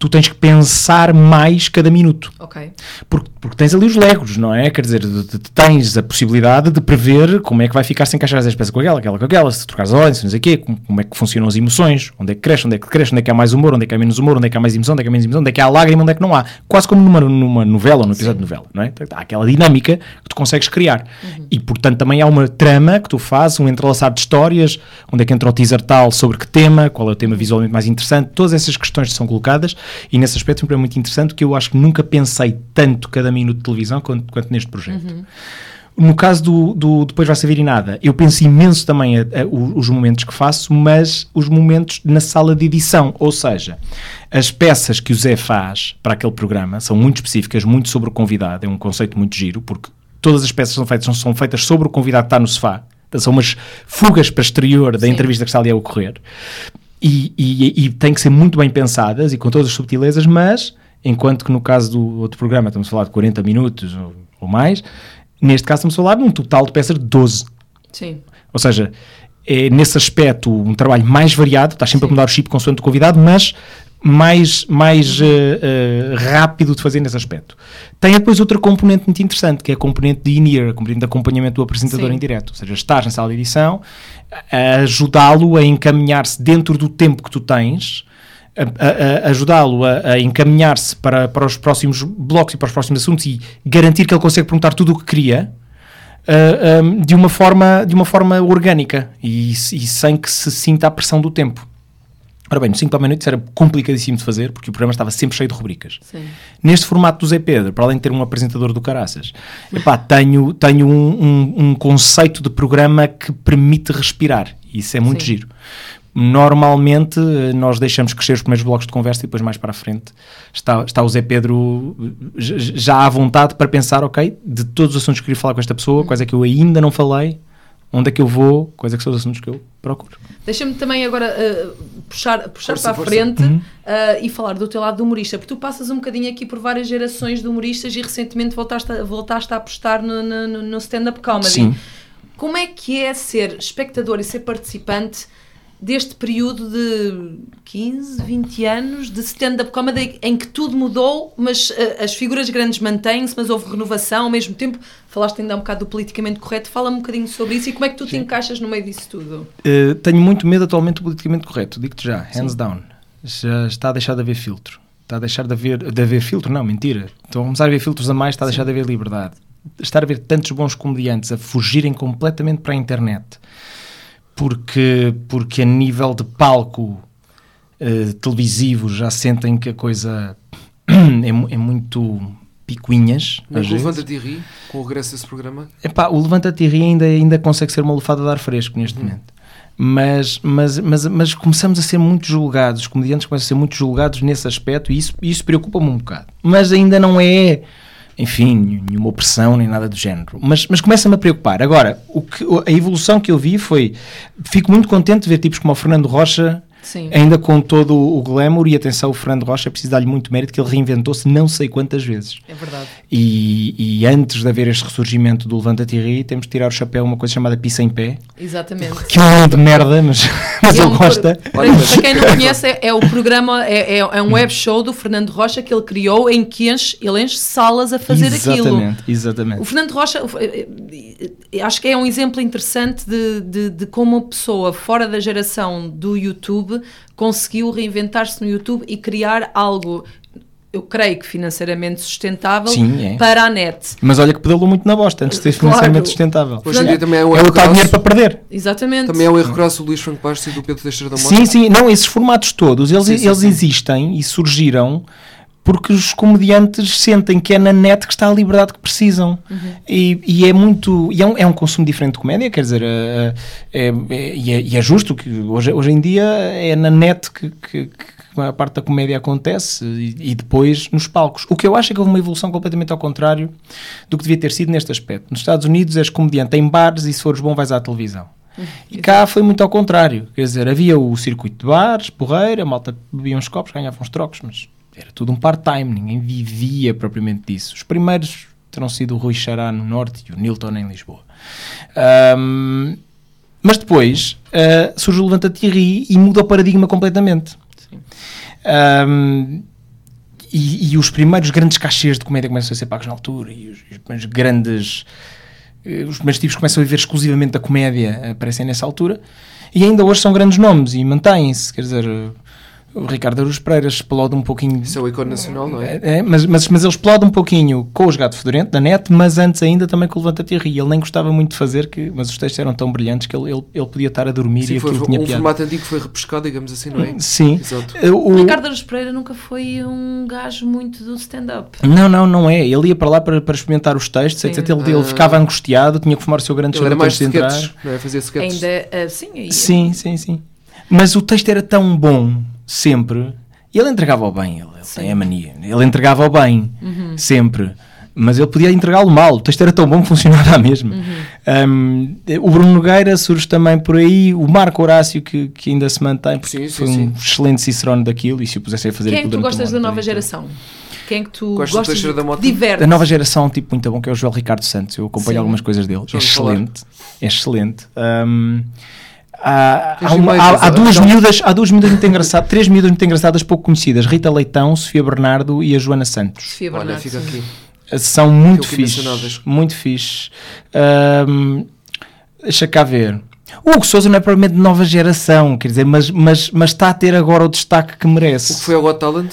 tu tens que pensar mais cada minuto. Ok. Porque, porque tens ali os legos, não é? Quer dizer, de- de- tens a possibilidade de prever como é que vai ficar se encaixar essa peça com aquela, aquela com aquela, se trocares a ordem, se não sei o quê, como, como é que funcionam as emoções, onde é que cresce, onde é que cresce, onde é que há mais humor, onde é que há menos humor, onde é que há mais emoção, onde é que há menos emoção, onde é que há lágrima, onde é que não há. Quase como numa, numa novela ou num episódio de novela, não é? Há aquela dinâmica que tu consegues criar. E, portanto, também há uma trama que tu fazes, um entrelaçar de histórias, onde é que entra o teaser tal, sobre que tema, qual é o tema visualmente mais interessante, todas essas questões são colocadas e nesse aspecto é muito interessante que eu acho que nunca pensei tanto cada minuto de televisão quanto, quanto neste projeto. no caso do, do Depois Vai Saber e Nada, eu penso imenso também a- a- o- os momentos que faço, mas os momentos na sala de edição. Ou seja, as peças que o Zé faz para aquele programa são muito específicas, muito sobre o convidado. É um conceito muito giro, porque todas as peças são feitas, são, são feitas sobre o convidado que está no sofá. Então, são umas fugas para exterior da Sim. entrevista que está ali a ocorrer. E, e, e têm que ser muito bem pensadas e com todas as subtilezas, mas enquanto que no caso do outro programa estamos a falar de 40 minutos ou, ou mais, neste caso estamos a falar de um total de peças de 12. Sim. Ou seja, é nesse aspecto um trabalho mais variado, estás sempre Sim. a mudar o chip consoante o convidado, mas mais, mais eh, eh, rápido de fazer nesse aspecto. Tem depois outra componente muito interessante, que é a componente de in-ear, a componente de acompanhamento do apresentador Sim. em direto. Ou seja, estás na sala de edição, ajudá-lo a encaminhar-se dentro do tempo que tu tens, ajudá-lo a, a encaminhar-se para, para os próximos blocos e para os próximos assuntos e garantir que ele consegue perguntar tudo o que queria uh, um, de, uma forma, de uma forma orgânica e, e sem que se sinta a pressão do tempo. Ora bem, no 5 para a meia-noite era complicadíssimo de fazer porque o programa estava sempre cheio de rubricas. Sim. Neste formato do Zé Pedro, para além de ter um apresentador do Caraças, epá, tenho, tenho um, um- um conceito de programa que permite respirar. E isso é muito Sim. giro. Normalmente nós deixamos crescer os primeiros blocos de conversa e depois mais para a frente está, está o Zé Pedro já à vontade para pensar, ok, de todos os assuntos que queria falar com esta pessoa, quais é que eu ainda não falei, onde é que eu vou, quais é que são os assuntos que eu procuro. Deixa-me também agora uh, puxar, puxar Força, para a força. frente Uhum. uh, e falar do teu lado de humorista, porque tu passas um bocadinho aqui por várias gerações de humoristas e recentemente voltaste a, voltaste a apostar no, no- no stand-up comedy. Sim. Como é que é ser espectador e ser participante deste período de 15, 20 anos de stand-up comedy em que tudo mudou, mas uh, as figuras grandes mantêm-se, mas houve renovação ao mesmo tempo? Falaste ainda um bocado do politicamente correto, fala-me um bocadinho sobre isso e como é que tu te encaixas no meio disso tudo? Uh, tenho muito medo atualmente do politicamente correto, digo-te já, hands down. Já está a deixar de haver filtro. Está a deixar de haver, de haver filtro, não, mentira. Estão a começar a haver filtros a mais, está a deixar de haver liberdade. Estar a ver tantos bons comediantes a fugirem completamente para a internet porque, porque a nível de palco eh, televisivo já sentem que a coisa é, é muito picuinhas. Com o. Levanta-te e ri, com o regresso desse programa. Epá, o Levanta-te e ri ainda, ainda consegue ser uma lufada de ar fresco neste Uhum. momento. Mas, mas, mas, mas começamos a ser muito julgados, os comediantes começam a ser muito julgados nesse aspecto e isso, isso preocupa-me um bocado. Mas ainda não é, enfim, nenhuma opressão nem nada do género. Mas, mas começa-me a preocupar. Agora, o que, a evolução que eu vi foi. Fico muito contente de ver tipos como o Fernando Rocha Sim. ainda com todo o glamour e atenção, o Fernando Rocha, preciso dar-lhe muito mérito que ele reinventou-se não sei quantas vezes. É verdade. E, e antes de haver este ressurgimento do Levanta-te e ri, temos de tirar o chapéu uma coisa chamada Pisa em Pé, Exatamente. que é um nome de merda, mas, mas É ele um gosta. pro- Para, para quem não conhece, é, é o programa, é, é, é um web show do Fernando Rocha que ele criou em que enche, ele enche salas a fazer aquilo. exatamente, exatamente. O Fernando Rocha, eh, eh, acho que é um exemplo interessante de, de, de como uma pessoa fora da geração do YouTube conseguiu reinventar-se no YouTube e criar algo, eu creio que financeiramente sustentável Sim, é. para a net. Mas olha que pedalou muito na bosta antes de ter Claro. financiamento sustentável. Hoje em dia também é um É erro o tal dinheiro para perder. Exatamente. Também é um erro crasso o Luís Franco Bastos e do Pedro Teixeira da Mota. Sim, sim, não, esses formatos todos, eles, Sim, sim, eles sim. existem e surgiram porque os comediantes sentem que é na net que está a liberdade que precisam. E, e é muito. E é um, é um consumo diferente de comédia, quer dizer, eh, é, é- e, é, e é justo que hoje, hoje em dia é na net que, que- que a parte da comédia acontece e, e depois nos palcos. O que eu acho é que houve uma evolução completamente ao contrário do que devia ter sido neste aspecto. Nos Estados Unidos és comediante em bares e se fores bom vais à televisão. E cá foi muito ao contrário. Quer dizer, havia o circuito de bares, porreira, a malta bebia uns copos, ganhava uns trocos, mas era tudo um part-time, ninguém vivia propriamente disso. Os primeiros terão sido o Rui Xará no Norte e o Nilton em Lisboa. Ahm, mas depois ah, surge o Levanta-te e Ri e muda o paradigma completamente. Ahm, e, e os primeiros grandes cachês de comédia começam a ser pagos na altura e os, os primeiros grandes eh, os primeiros tipos começam a viver exclusivamente da comédia aparecem nessa altura e ainda hoje são grandes nomes e mantêm-se quer dizer O Ricardo Aruz Pereira explode um pouquinho. Isso é o ícone nacional, não é? É, é, mas, mas, mas ele explode um pouquinho com os Gato Fedorento da net, mas antes ainda também com o Levanta-te e ri. Ele nem gostava muito de fazer, que, mas os textos eram tão brilhantes que ele, ele, ele podia estar a dormir Sim, e foi aquilo tinha um piada. formato antigo que foi repescado, digamos assim, não é? Sim. Exato. Uh, O o- Ricardo Aruz Pereira nunca foi um gajo muito do stand-up. Não, não, não é. Ele ia para lá para, para experimentar os textos, Sim. etc. Ele, ele Ah. ficava angustiado, tinha que fumar o seu grande Ele era charuto mais antes de entrar. sketches, não é? Fazia sketches. Ainda assim, aí- Sim, sim, sim. Mas o texto era tão bom, sempre. E ele entregava-o bem, ele, ele tem a mania. Ele entregava-o bem, sempre. Mas ele podia entregá-lo mal. O texto era tão bom que funcionava mesmo. Um, o Bruno Nogueira surge também por aí. O Marco Horácio, que, que ainda se mantém, porque Sim, sim, foi um sim. excelente cicerone daquilo. E se o pusessem a fazer Quem é que tu gostas da nova geração? Quem é que tu Gosto gostas da? Diverte. Da nova geração, um tipo muito bom, que é o Joel Ricardo Santos. Eu acompanho Sim. algumas coisas dele. É excelente. É excelente. Um, há, uma- há- há duas então- miúdas, há duas miúdas muito engraçadas, três miúdas muito engraçadas, pouco conhecidas: Rita Leitão, Sofia Bernardo e a Joana Santos. Sofia Olha, Bernardo, fica sim. aqui. São muito fixe. Muito fixe. Um, deixa cá ver. O Hugo Souza não é provavelmente de nova geração, quer dizer, mas, mas, mas está a ter agora o destaque que merece. O que foi ao Got Talent?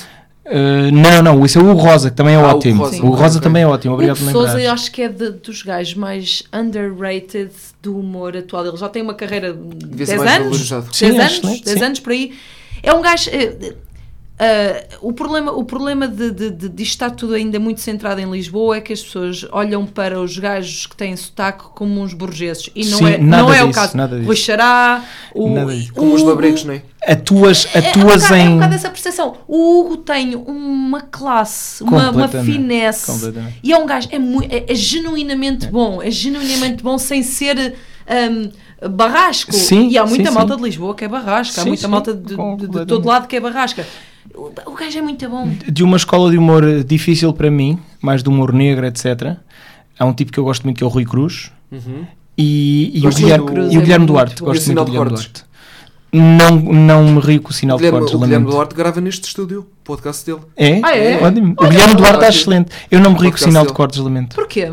Uh, não, não, isso é o Rosa, que também é Ah, o ótimo. Rosa, o Rosa ok. também é ótimo, O obrigado por me Souza, eu acho que é de- dos gajos mais underrated do humor atual. Ele já tem uma carreira de Devia ser 10 mais anos. valorizado. 10 Sim, é anos, excelente, 10 sim. anos por aí. É um gajo. Eh, o problema, o problema de, de, de, de estar tudo ainda muito centrado em Lisboa é que as pessoas olham para os gajos que têm sotaque como uns burgueses e não Sim, é, nada não é o disso, caso. nada disso. Rui Xará, o, Nada disso. Como os o- labregos, não é? Atuas, é, é, um atuas bocado, é um em. bocado essa percepção. O Hugo tem uma classe, uma, uma finesse. E é um gajo, é, é, é genuinamente bom. É genuinamente bom sem ser hum, barrasco. Sim, e há muita sim, malta sim. de Lisboa que é barrasca. há muita sim, malta de, de- de todo lado que é barrasca. O, o gajo é muito bom. de uma escola de humor difícil para mim, mais de humor negro, etc. Há um tipo que eu gosto muito que é o Rui Cruz Uhum. e, e o Guilherme, do- e o é Guilherme Duarte. Gosto o sinal muito de do Guilherme? Duarte. Não, não me rio com o sinal O de Guilherme, cortes, o Guilherme lamento. Duarte grava neste estúdio, o podcast dele. É? Ah, é? Ótimo. O Guilherme Duarte está ótimo. excelente. Eu não me rio com o sinal de dele. cortes, lamento. Porquê?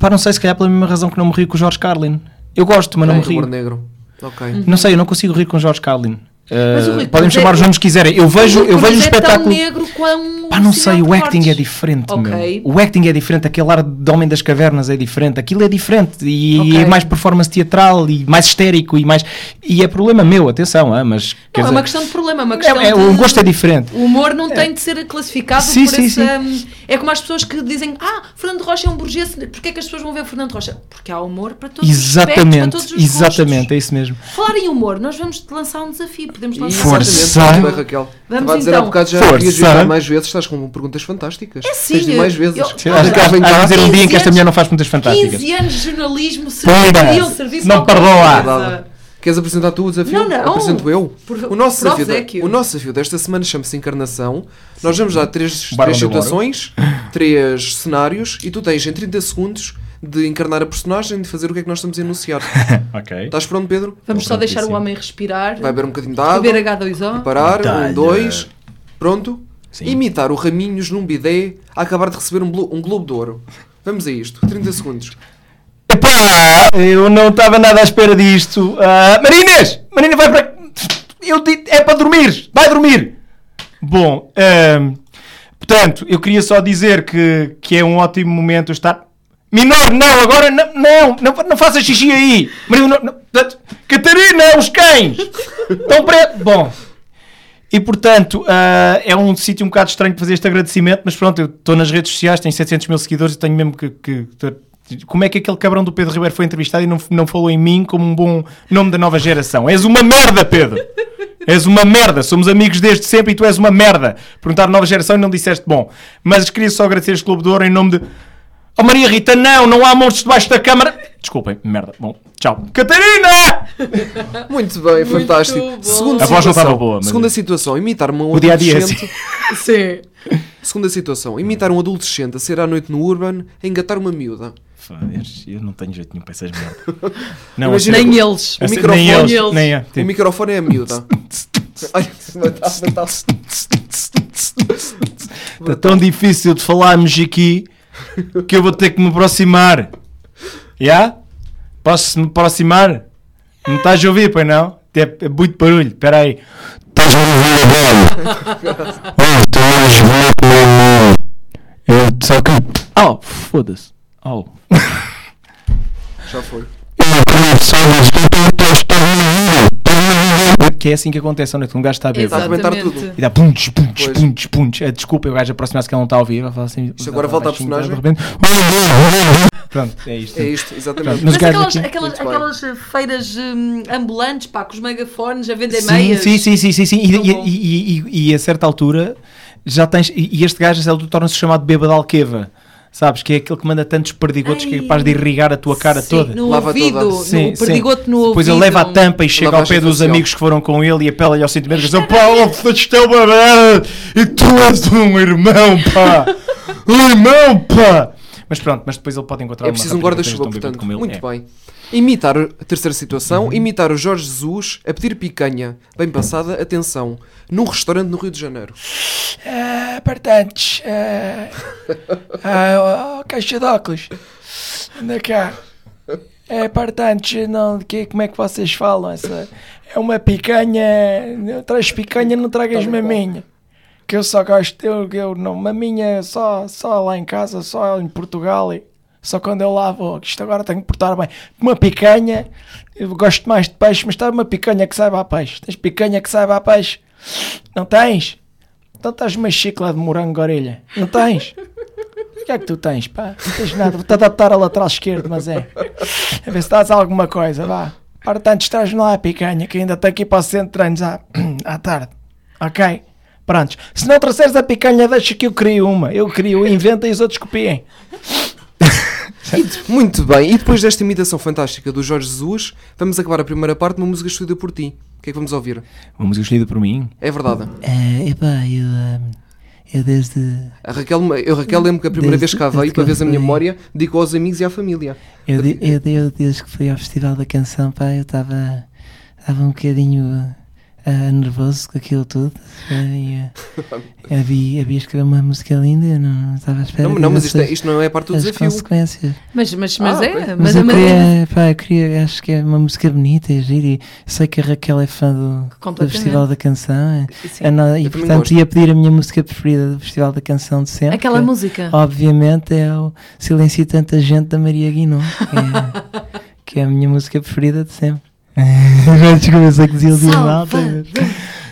Pá, não sei se calhar pela mesma razão que não me rio com o Jorge Carlin. Eu gosto, mas não me rio. negro. Ok. Não sei, eu não consigo rir com Jorge Carlin. O Uh, Rui podem chamar é- os nomes que quiserem. Eu vejo, O eu vejo o é tão espetáculo. negro como Pá, não o sei, o acting cortes. é diferente, Ok. meu. O acting é diferente, aquele ar de Homem das Cavernas é diferente, aquilo é diferente e Ok. é mais performance teatral e mais histérico e mais. E é problema meu, atenção, ah, mas. Não, é dizer, uma questão de problema, é uma questão é, é, de... o gosto é diferente. O humor não tem de ser classificado Sim, por sim, essa. É como as pessoas que dizem: Ah, Fernando Rocha é um burguês. Porquê é que as pessoas vão ver Fernando Rocha? Porque há humor para todos os aspectos, para Exatamente, todos os exatamente, gostos. é isso mesmo. Falar em humor, nós vamos te lançar um desafio. Podemos lançar Força. Exatamente, bem, Raquel. Vamos Estava a dizer então. há bocado já Força. querias vir mais vezes, estás com perguntas fantásticas. É sim, Tens de mais eu- vezes. eu- Acho que Ah, há de dizer um dia em que esta 15 mulher não faz muitas fantásticas. 15 anos de jornalismo seriam serviço Não perdoa. Verdade. Queres apresentar tu o desafio? Não, não. Apresento eu. Por- o, nosso desafio, da- obséquio. o nosso desafio desta semana chama-se Encarnação. Nós vamos dar três, três eu situações, três cenários e tu tens em 30 segundos de encarnar a personagem e de fazer o que é que nós estamos a enunciar. ok. Estás pronto, Pedro? Vamos só deixar o homem respirar. Vai beber um bocadinho de água. Beber H2O. Parar, Dá-lhe. um, dois, pronto. Sim. Imitar o Raminhos num bidé a acabar de receber um, um Globo de Ouro. Vamos a isto, 30 segundos. Epá, eu não estava nada à espera disto. Ah, Marinas! Marina, vai para. Eu di- é para dormir! Vai dormir! Bom, ahm, portanto, eu queria só dizer que, que é um ótimo momento estar. Minor, não, agora não, não, não, não faça xixi aí! Marina, não, não, Catarina, os cães! Estão pretos! Bom. E portanto, ah, é um sítio um bocado estranho de fazer este agradecimento, mas pronto, eu estou nas redes sociais, tenho 700 mil seguidores e tenho mesmo que, que- Como é que aquele cabrão do Pedro Ribeiro foi entrevistado e não, não falou em mim como um bom nome da nova geração? És uma merda, Pedro! És uma merda, somos amigos desde sempre e tu és uma merda. Perguntar nova geração e não disseste bom. Mas queria só agradecer este Globo de Ouro em nome de. Oh Maria Rita, não, não há monstros debaixo da câmara. Desculpem, merda. Bom, tchau. Catarina! Muito bem, fantástico. bom. Segunda A voz não situação. estava boa, mas- Segunda situação, imitar uma O dia-a-dia é adolescente. Sim. Segunda situação, imitar um adolescente a ser à noite no Urban a engatar uma miúda. Eu não tenho jeito nenhum para essas merdas. Não, Imagina- assim- Nem eles. O assim, microfone- nem eles, eles. nem é. O Tipo, microfone é a miúda. Ai, batata, batata. Está tão difícil de falarmos aqui que eu vou ter que me aproximar. Já? Posso me aproximar? Não estás a ouvir, pois não? É, muito barulho. Espera aí. Estás a ouvir agora? Oh, tu és muito mamãe. Eu só que. Oh, foda-se. Oh. Já foi. Eu queria só é assim que acontece, onde um gajo está a beber. A Exatamente. tudo. E dá punch, punch, Pois. punch, punch. Eh, Desculpa, o gajo aproximar-se que ele não está a. Vai falar assim. Isto agora volta baixinho, personagem. de repente. Pronto, é isto. É isto, exatamente. Mas aquelas, aqui- aquelas, aquelas eh, feiras hum, ambulantes, pá, com os megafones a vender Sim, meias. sim, sim, sim, sim, sim. E, e- e- e- e a certa altura já tens. E e este gajo a certa altura torna-se chamado bêbado alqueva. Sabes? Que é aquele que manda tantos perdigotos que é Ai. capaz de irrigar a tua cara Sim, toda. No Lava ouvido, toda. no Sim, sim. perdigoto no ouvido. Depois ele leva a tampa e chega ao pé dos amigos que foram com ele e apela-lhe ao sentimento e diz: Pá, oh, isto é uma merda e tu és um irmão, pá! Um irmão, pá! Mas pronto, mas depois ele pode encontrar É uma preciso um guarda-chuva, portanto. Muito É. bem. Imitar a terceira situação, imitar o Jorge Jesus a pedir picanha. Bem passada, atenção. Num restaurante no Rio de Janeiro. Ah, portanto, ah, ah, oh, caixa de óculos, anda cá. É, portanto, não, que, como é que vocês falam? Essa, é uma picanha, traz picanha, não tragas maminha. Que eu só gosto, eu, eu não, maminha só, só lá em casa, só em Portugal, e só quando eu lá vou, isto agora tenho que portar bem. Uma picanha, eu gosto mais de peixe, mas está uma picanha que saiba a peixe. Tens picanha que saiba a peixe? Não tens? Então estás uma chicla de morango orelha. Não tens? O que é que tu tens, pá? Não tens nada. Vou-te adaptar a lateral esquerdo, mas é. A ver se estás alguma coisa, vá. Portanto, estás lá a picanha, que ainda está aqui para o centro de treinos à, à tarde. Ok? Prontos. Se não trouxeres a picanha, deixa que eu crio uma. Eu crio, invento e os outros copiem. Muito bem. E depois desta imitação fantástica do Jorge Jesus, vamos acabar a primeira parte numa música escolhida por ti. O que é que vamos ouvir? Uma música escolhida por mim. É verdade. É, epá, eu, ah, eu desde. A Raquel, eu, Raquel, lembro que a primeira vez Desde- que cá veio, para ver a minha memória, digo aos amigos e à família. Eu, eu, eu desde que fui ao Festival da Canção, pá, eu estava estava um bocadinho ah, nervoso com aquilo tudo. E, ah, havia, havia escrever uma música linda, eu não não estava à espera. Não, não mas isto, é- isto não é parte do as desafio. consequências. Mas, mas, mas Ah, é. Mas, Mas, a eu queria, pá, eu queria, acho que é uma música bonita e gira. E sei que a Raquel é fã do, do. Festival da Canção. é- Sim. é na- e portanto ia pedir a minha música preferida do Festival da Canção de sempre. Aquela que- música. Obviamente é o Silêncio e Tanta Gente da Maria Guinon, que é, que é a minha música preferida de sempre. Já descomeçou que dizia mal. Salvador!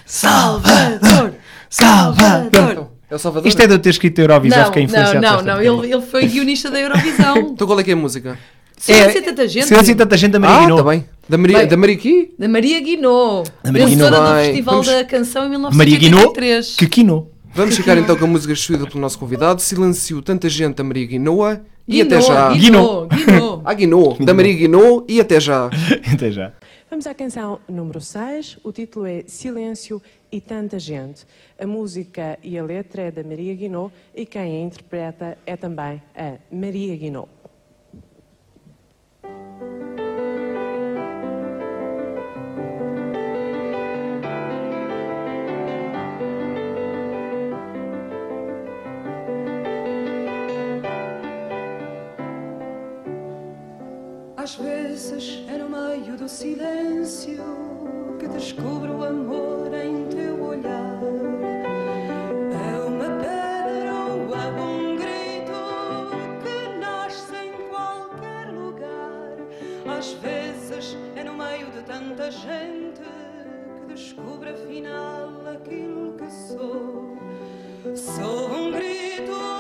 Salvador! Salvador! É o Salvador? Isto é de eu ter escrito a Eurovisão, Não, fiquei não, influenciado. não, não. porcaria. Ele, ele foi guionista da Eurovisão. Então qual é que é a música? Silêncio e tanta gente. Silêncio e tanta gente da Maria ah, Guinou. está bem. Da Maria, Bem. da Mariqui? Da Maria. Da Maria Vencedora Guinot. do Festival vamos- da Canção em Maria Guinou, 1983. que quino. Vamos ficar então com a música escolhida pelo nosso convidado. Silencio tanta gente da Maria Guinoa. E até já. Guinot, Guinot. Ah, Guinô. Da Maria Guinô. E até já. Até já. Vamos à canção número 6. O título é Silêncio e Tanta Gente. A música e a letra é da Maria Guinot e quem a interpreta é também a Maria Guinot. Às vezes é no meio do silêncio que descubro o amor em teu olhar. É uma pedra ou é um grito que nasce em qualquer lugar. Às vezes é no meio de tanta gente que descubro afinal aquilo que sou. Sou um grito,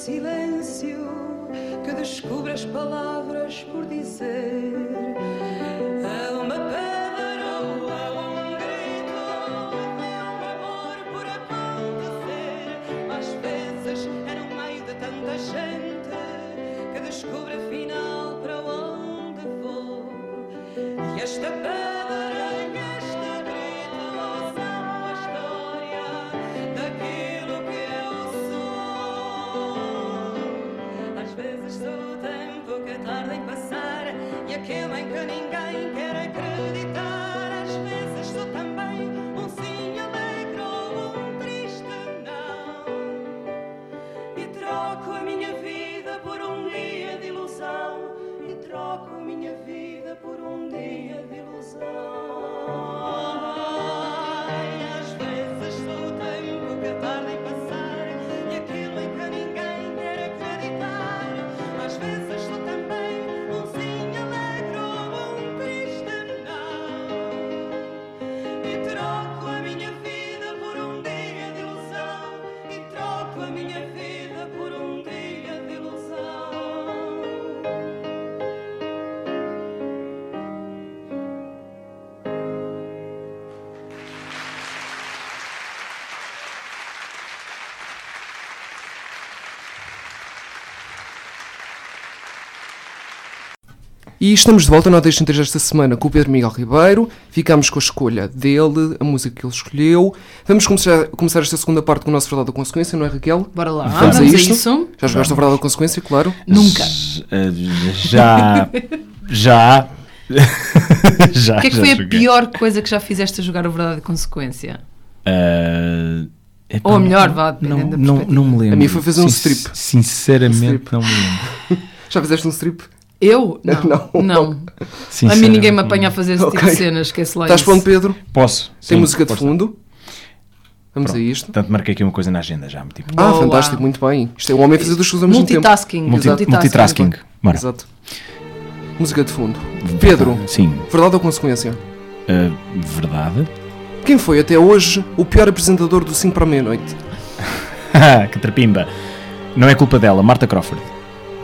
silêncio que descubro as palavras por dizer. E aquele E estamos de volta, nós deixamos três esta semana com o Pedro Miguel Ribeiro. Ficamos com a escolha dele, a música que ele escolheu. Vamos começar, começar esta segunda parte com o nosso Verdade ou Consequência, não é, Raquel? Bora lá, Vamos vamos, a a, isso. Já jogaste a Verdade ou Consequência, claro. Nunca. Já. Já. já. O que é que foi a joguei. pior coisa que já fizeste a jogar a verdade e consequência? Eh, epá, Ou melhor, vá, não, dependendo da não, não me lembro. A minha foi fazer um Sin- strip. Sinceramente, Um strip. não me lembro. Já fizeste um strip? Eu? Não. Não. não. A mim Sinceramente, ninguém me apanha a fazer esse tipo de cenas, esquece lá Estás pronto, Pedro? Posso. Tem Sim, música de fundo. Vamos Pronto. a isto. Portanto, marquei aqui uma coisa na agenda já. Tipo, Ah, Boa. fantástico, muito bem. Isto é um homem a fazer duas coisas ao mesmo tempo. Multitasking. multi- multitasking. Bora. Exato. Música de fundo. Pedro, Sim. verdade ou consequência? eh, verdade. Quem foi até hoje o pior apresentador do 5 para a meia-noite? que trapimba. Não é culpa dela, Marta Crawford.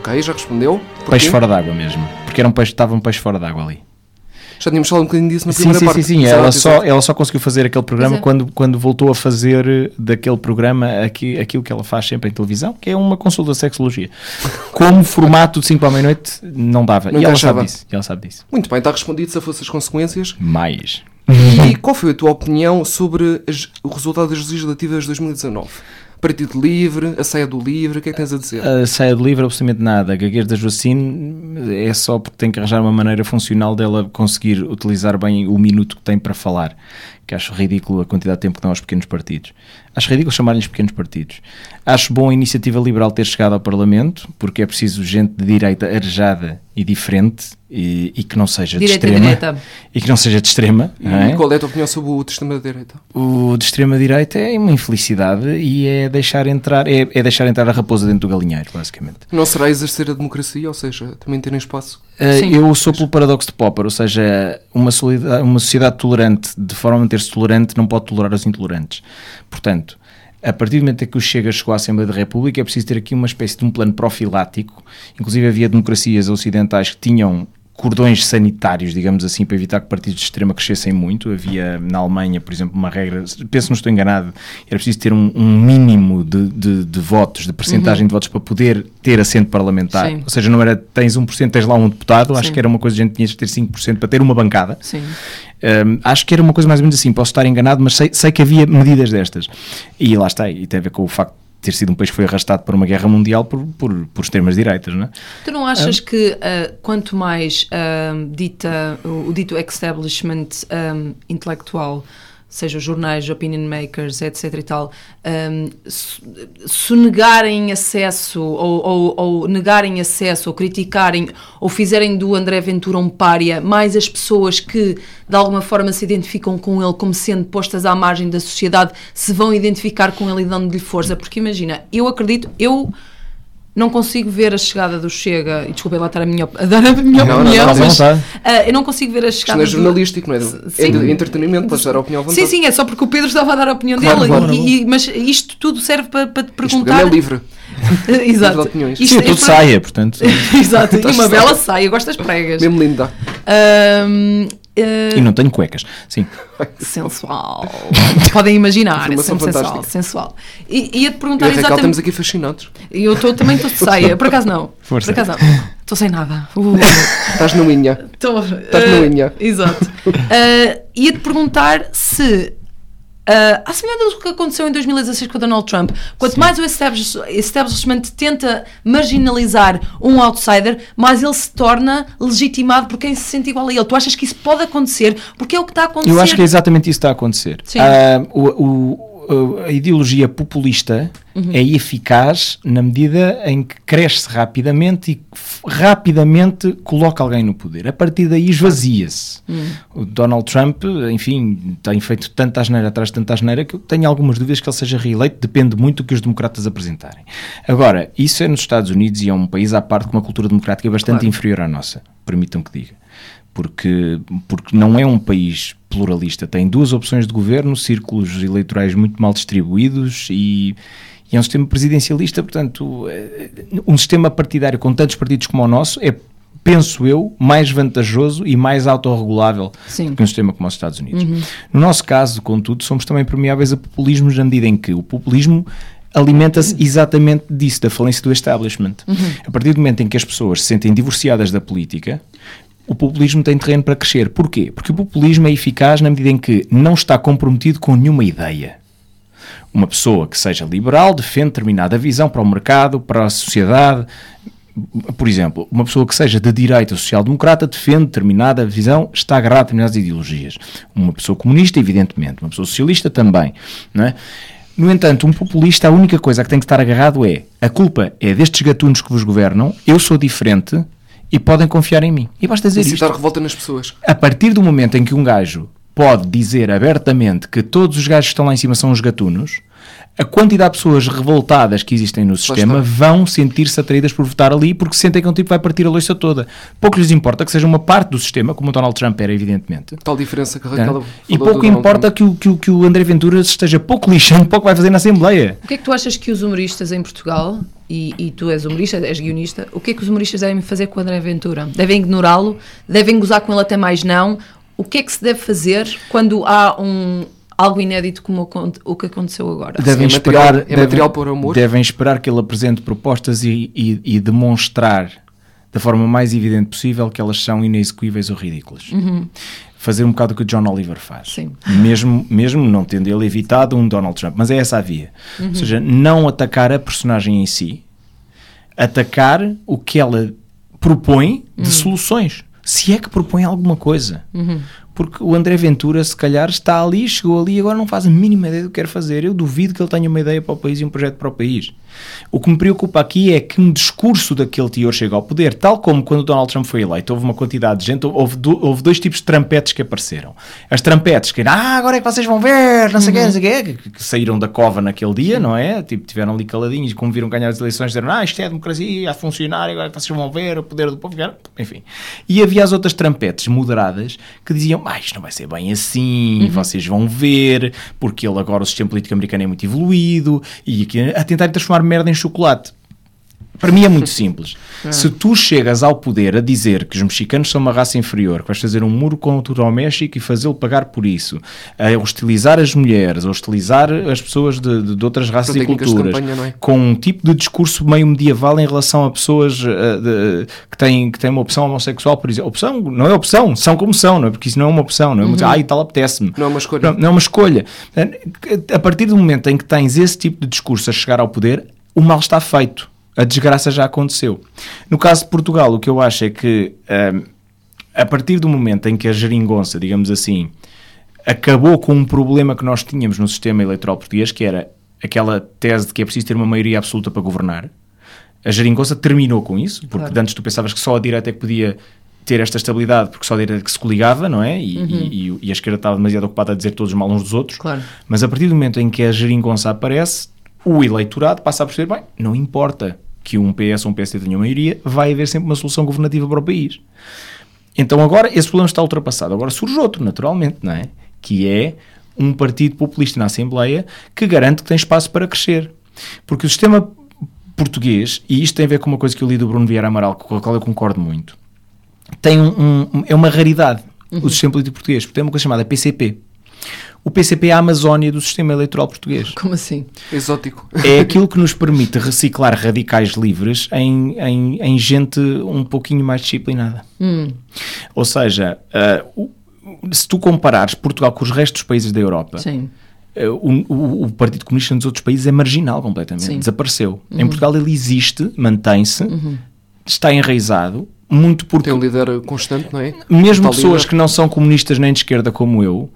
Ok, já respondeu. Porquê? Peixe fora d'água mesmo. Porque era um peixe, estava um peixe fora d'água ali. Já tínhamos falado um bocadinho disso na Sim, primeira sim, parte. sim, sim. Exato, Ela, só, ela só conseguiu fazer aquele programa é. quando, quando voltou a fazer daquele programa aqui, aquilo que ela faz sempre em televisão, que é uma consulta de sexologia. Como formato de 5 para a meia-noite, não dava. Não e ela sabe disso. E ela sabe disso. Muito bem, está respondido se fossem as consequências. Mais. E qual foi a tua opinião sobre as- o resultado das legislativas de 2019? Partido Livre, a saia do Livre, o que é que tens a dizer? A saia de livre, absolutamente nada. A gaguez da Joacine é só porque tem que arranjar uma maneira funcional dela conseguir utilizar bem o minuto que tem para falar. Que acho ridículo a quantidade de tempo que dão aos pequenos partidos. Acho ridículo chamar-lhes pequenos partidos. Acho bom a iniciativa liberal ter chegado ao Parlamento, porque é preciso gente de direita arejada e diferente e, e que não seja Direita de extrema. direita. E que não seja de extrema. não é? E qual é a tua opinião sobre o sistema da direita? O de extrema direita é uma infelicidade e é deixar entrar, é, é deixar entrar a raposa dentro do galinheiro, basicamente. Não será exercer a democracia, ou seja, também terem espaço? Uh, Sim. eu sou pelo paradoxo de Popper, ou seja, uma, solida- uma sociedade tolerante, de forma a manter-se tolerante, não pode tolerar os intolerantes. Portanto, a partir do momento em que o Chega chegou à Assembleia da República, é preciso ter aqui uma espécie de um plano profilático. Inclusive, havia democracias ocidentais que tinham cordões sanitários, digamos assim, para evitar que partidos de extrema crescessem muito. Havia na Alemanha, por exemplo, uma regra, penso não estou enganado, era preciso ter um, um mínimo de, de, de votos, de percentagem de votos para poder ter assento parlamentar. Sim. Ou seja, não era tens 1%, tens lá um deputado, acho Sim. que era uma coisa que a gente tinha de ter 5% para ter uma bancada. Sim. Um, acho que era uma coisa mais ou menos assim, posso estar enganado, mas sei, sei que havia medidas destas. E lá está, e tem a ver com o facto ter sido um país que foi arrastado por uma guerra mundial por, por, por extremas direitas, não é? Tu não achas que ah, quanto mais ah, dita, o, o dito establishment ah, intelectual, seja jornais, opinion makers, etc e tal, ah, se, se negarem acesso ou, ou- ou negarem acesso ou criticarem ou fizerem do André Ventura um pária, mais as pessoas que de alguma forma se identificam com ele como sendo postas à margem da sociedade se vão identificar com ele e dando-lhe força, porque imagina, eu acredito, eu não consigo ver a chegada do Chega, e desculpem lá estar a, minha, a dar a minha Não, opinião, não, não, mas ah, eu não consigo ver a Isto chegada não é do- jornalístico, não é? Sim. É de entretenimento, podes dar a opinião à vontade. Sim, sim, é só porque o Pedro estava a dar a opinião Claro, dele, claro. e- e- mas isto tudo serve para, para te perguntar. é livre. Exato. opiniões. Isto Sim, é tudo para- saia, portanto. Exato, e uma bela saia, eu gosto das pregas. Mesmo linda. Ah, e não tenho cuecas. Sim. sensual. Podem imaginar, é sempre sensual. sensual. E ia-te Eu perguntar e a Raquel estamos exatamente. aqui fascinados. E eu estou também estou de saia, por acaso não. Força. Por acaso não. Estou sem nada. Uh, Estás no Inha. Estou. Estás uh, no Inha. Exato. Uh, Ia-te perguntar se. Uh, à semelhança do que aconteceu em 2016 com o Donald Trump, quanto mais o establish- establishment tenta marginalizar um outsider, mais ele se torna legitimado por quem se sente igual a ele. Tu achas que isso pode acontecer? Porque é o que está a acontecer. Eu acho que é exatamente isso que está a acontecer. Sim. Ah, o- o- o- a ideologia populista Uhum. é eficaz na medida em que cresce rapidamente e rapidamente coloca alguém no poder. A partir daí esvazia-se. Hum. O Donald Trump, enfim, tem feito tanta asneira atrás de tanta asneira que eu tenho algumas dúvidas que ele seja reeleito. Depende muito do que os democratas apresentarem. Agora, isso é nos Estados Unidos e é um país à parte com uma cultura democrática bastante Claro. inferior à nossa. Permitam que diga porque, porque não é um país pluralista. Tem duas opções de governo, círculos eleitorais muito mal distribuídos e, e é um sistema presidencialista. Portanto, eh, um sistema partidário com tantos partidos como o nosso é, penso eu, mais vantajoso e mais autorregulável Sim. do que um sistema como os Estados Unidos. No nosso caso, contudo, somos também permeáveis a populismos na medida em que o populismo alimenta-se exatamente disso, da falência do establishment. A partir do momento em que as pessoas se sentem divorciadas da política, o populismo tem terreno para crescer. Porquê? Porque o populismo é eficaz na medida em que não está comprometido com nenhuma ideia. Uma pessoa que seja liberal defende determinada visão para o mercado, para a sociedade. Por exemplo, uma pessoa que seja de direita social-democrata defende determinada visão, está agarrada a determinadas ideologias. Uma pessoa comunista, evidentemente. Uma pessoa socialista também. Não é? No entanto, um populista, a única coisa que tem que estar agarrado é a culpa é destes gatunos que vos governam, eu sou diferente e podem confiar em mim. E basta dizer. Incitar revolta nas pessoas. A partir do momento em que um gajo pode dizer abertamente que todos os gajos que estão lá em cima são os gatunos, a quantidade de pessoas revoltadas que existem no sistema vão sentir-se atraídas por votar ali porque sentem que um tipo vai partir a loiça toda. Pouco lhes importa que seja uma parte do sistema, como o Donald Trump era, evidentemente. Tal diferença que a? Raquel E pouco importa que o, que, o, que o André Ventura esteja pouco lixando para o que vai fazer na Assembleia. O que é que tu achas que os humoristas em Portugal, e, e tu és humorista, és guionista, o que é que os humoristas devem fazer com o André Ventura? Devem ignorá-lo? Devem gozar com ele até mais não? O que é que se deve fazer quando há um, algo inédito como o, que aconteceu agora? devem é material- esperar, é devem- material para o amor? Devem esperar que ele apresente propostas e, e- e demonstrar da forma mais evidente possível que elas são inexecuíveis ou ridículas. Fazer um bocado o que o John Oliver faz. Sim. Mesmo, mesmo não tendo ele evitado um Donald Trump. Mas é essa a via. Ou seja, não atacar a personagem em si, atacar o que ela propõe de soluções. Se é que propõe alguma coisa. Porque o André Ventura, se calhar, está ali, chegou ali e agora não faz a mínima ideia do que quer fazer. Eu duvido que ele tenha uma ideia para o país e um projeto para o país. O que me preocupa aqui é que um discurso daquele teor chega ao poder, tal como quando o Donald Trump foi eleito, houve uma quantidade de gente, houve, do- houve dois tipos de trampetes que apareceram. As trampetes que, ah, agora é que vocês vão ver, não sei o sei o quê, que, que saíram da cova naquele dia, não é? Tipo, tiveram ali caladinhos, como viram ganhar as eleições, disseram, ah, isto é a democracia, a funcionar, agora é que vocês vão ver o poder do povo, enfim. E havia as outras trampetes moderadas que diziam, ah, isto não vai ser bem assim, vocês vão ver, porque ele agora, o sistema político americano é muito evoluído, e aqui, a tentar transformar merda em chocolate. Para mim é muito simples. Se tu chegas ao poder a dizer que os mexicanos são uma raça inferior, que vais fazer um muro contra o México e fazê-lo pagar por isso, a hostilizar as mulheres, a hostilizar as pessoas de, de- de outras raças São e culturas, campanha, é? com um tipo de discurso meio medieval em relação a pessoas eh, de- que, têm, que têm uma opção homossexual, por exemplo. Opção não é opção, são como são, não é? Porque isso não é uma opção, não é? Uma, Ai, tal apetece-me. Não é uma escolha. Não, não é uma escolha. A partir do momento em que tens esse tipo de discurso a chegar ao poder, o mal está feito. A desgraça já aconteceu. No caso de Portugal, o que eu acho é que hum, a partir do momento em que a geringonça, digamos assim, acabou com um problema que nós tínhamos no sistema eleitoral português, que era aquela tese de que é preciso ter uma maioria absoluta para governar. A geringonça terminou com isso, porque antes tu pensavas que só a direita é que podia ter esta estabilidade, porque só a direita é que se coligava, não é? E, e- e- e a esquerda estava demasiado ocupada a dizer todos mal uns dos outros. Claro. Mas a partir do momento em que a geringonça aparece, o eleitorado passa a perceber, bem, não importa que um PS ou um PSD tenha maioria, vai haver sempre uma solução governativa para o país. Então agora esse problema está ultrapassado. Agora surge outro, naturalmente, não é? Que é um partido populista na Assembleia que garante que tem espaço para crescer. Porque o sistema português, e isto tem a ver com uma coisa que eu li do Bruno Vieira Amaral, com a qual eu concordo muito, tem um, um- é uma raridade o sistema político português, porque tem uma coisa chamada PCP. O PCP é a Amazónia do sistema eleitoral português. Como assim? Exótico. É aquilo que nos permite reciclar radicais livres em, em, em gente um pouquinho mais disciplinada. Ou seja, o- se tu comparares Portugal com os restos dos países da Europa, Sim. eh, o, o- o Partido Comunista nos outros países é marginal completamente, Sim. Uhum. desapareceu. Em Portugal ele existe, mantém-se, está enraizado, muito porque Tem um líder constante, não é? mesmo pessoas líder. que não são comunistas nem de esquerda como eu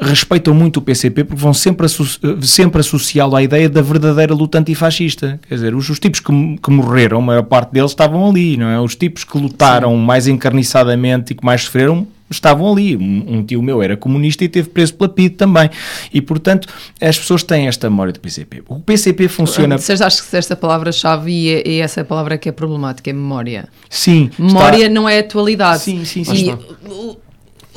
respeitam muito o PCP porque vão sempre, asso- eh, sempre associá-lo à ideia da verdadeira luta antifascista. Quer dizer, os, os tipos que, que morreram, a maior parte deles estavam ali, não é? Os tipos que lutaram mais encarniçadamente e que mais sofreram estavam ali. Um, um tio meu era comunista e teve preso pela PID também. E, portanto, as pessoas têm esta memória do PCP. O PCP funciona... Disseste, acho que disseste a palavra-chave e, é- essa palavra que é problemática, é memória. Sim. está- Memória não é atualidade. Sim, sim, sim. E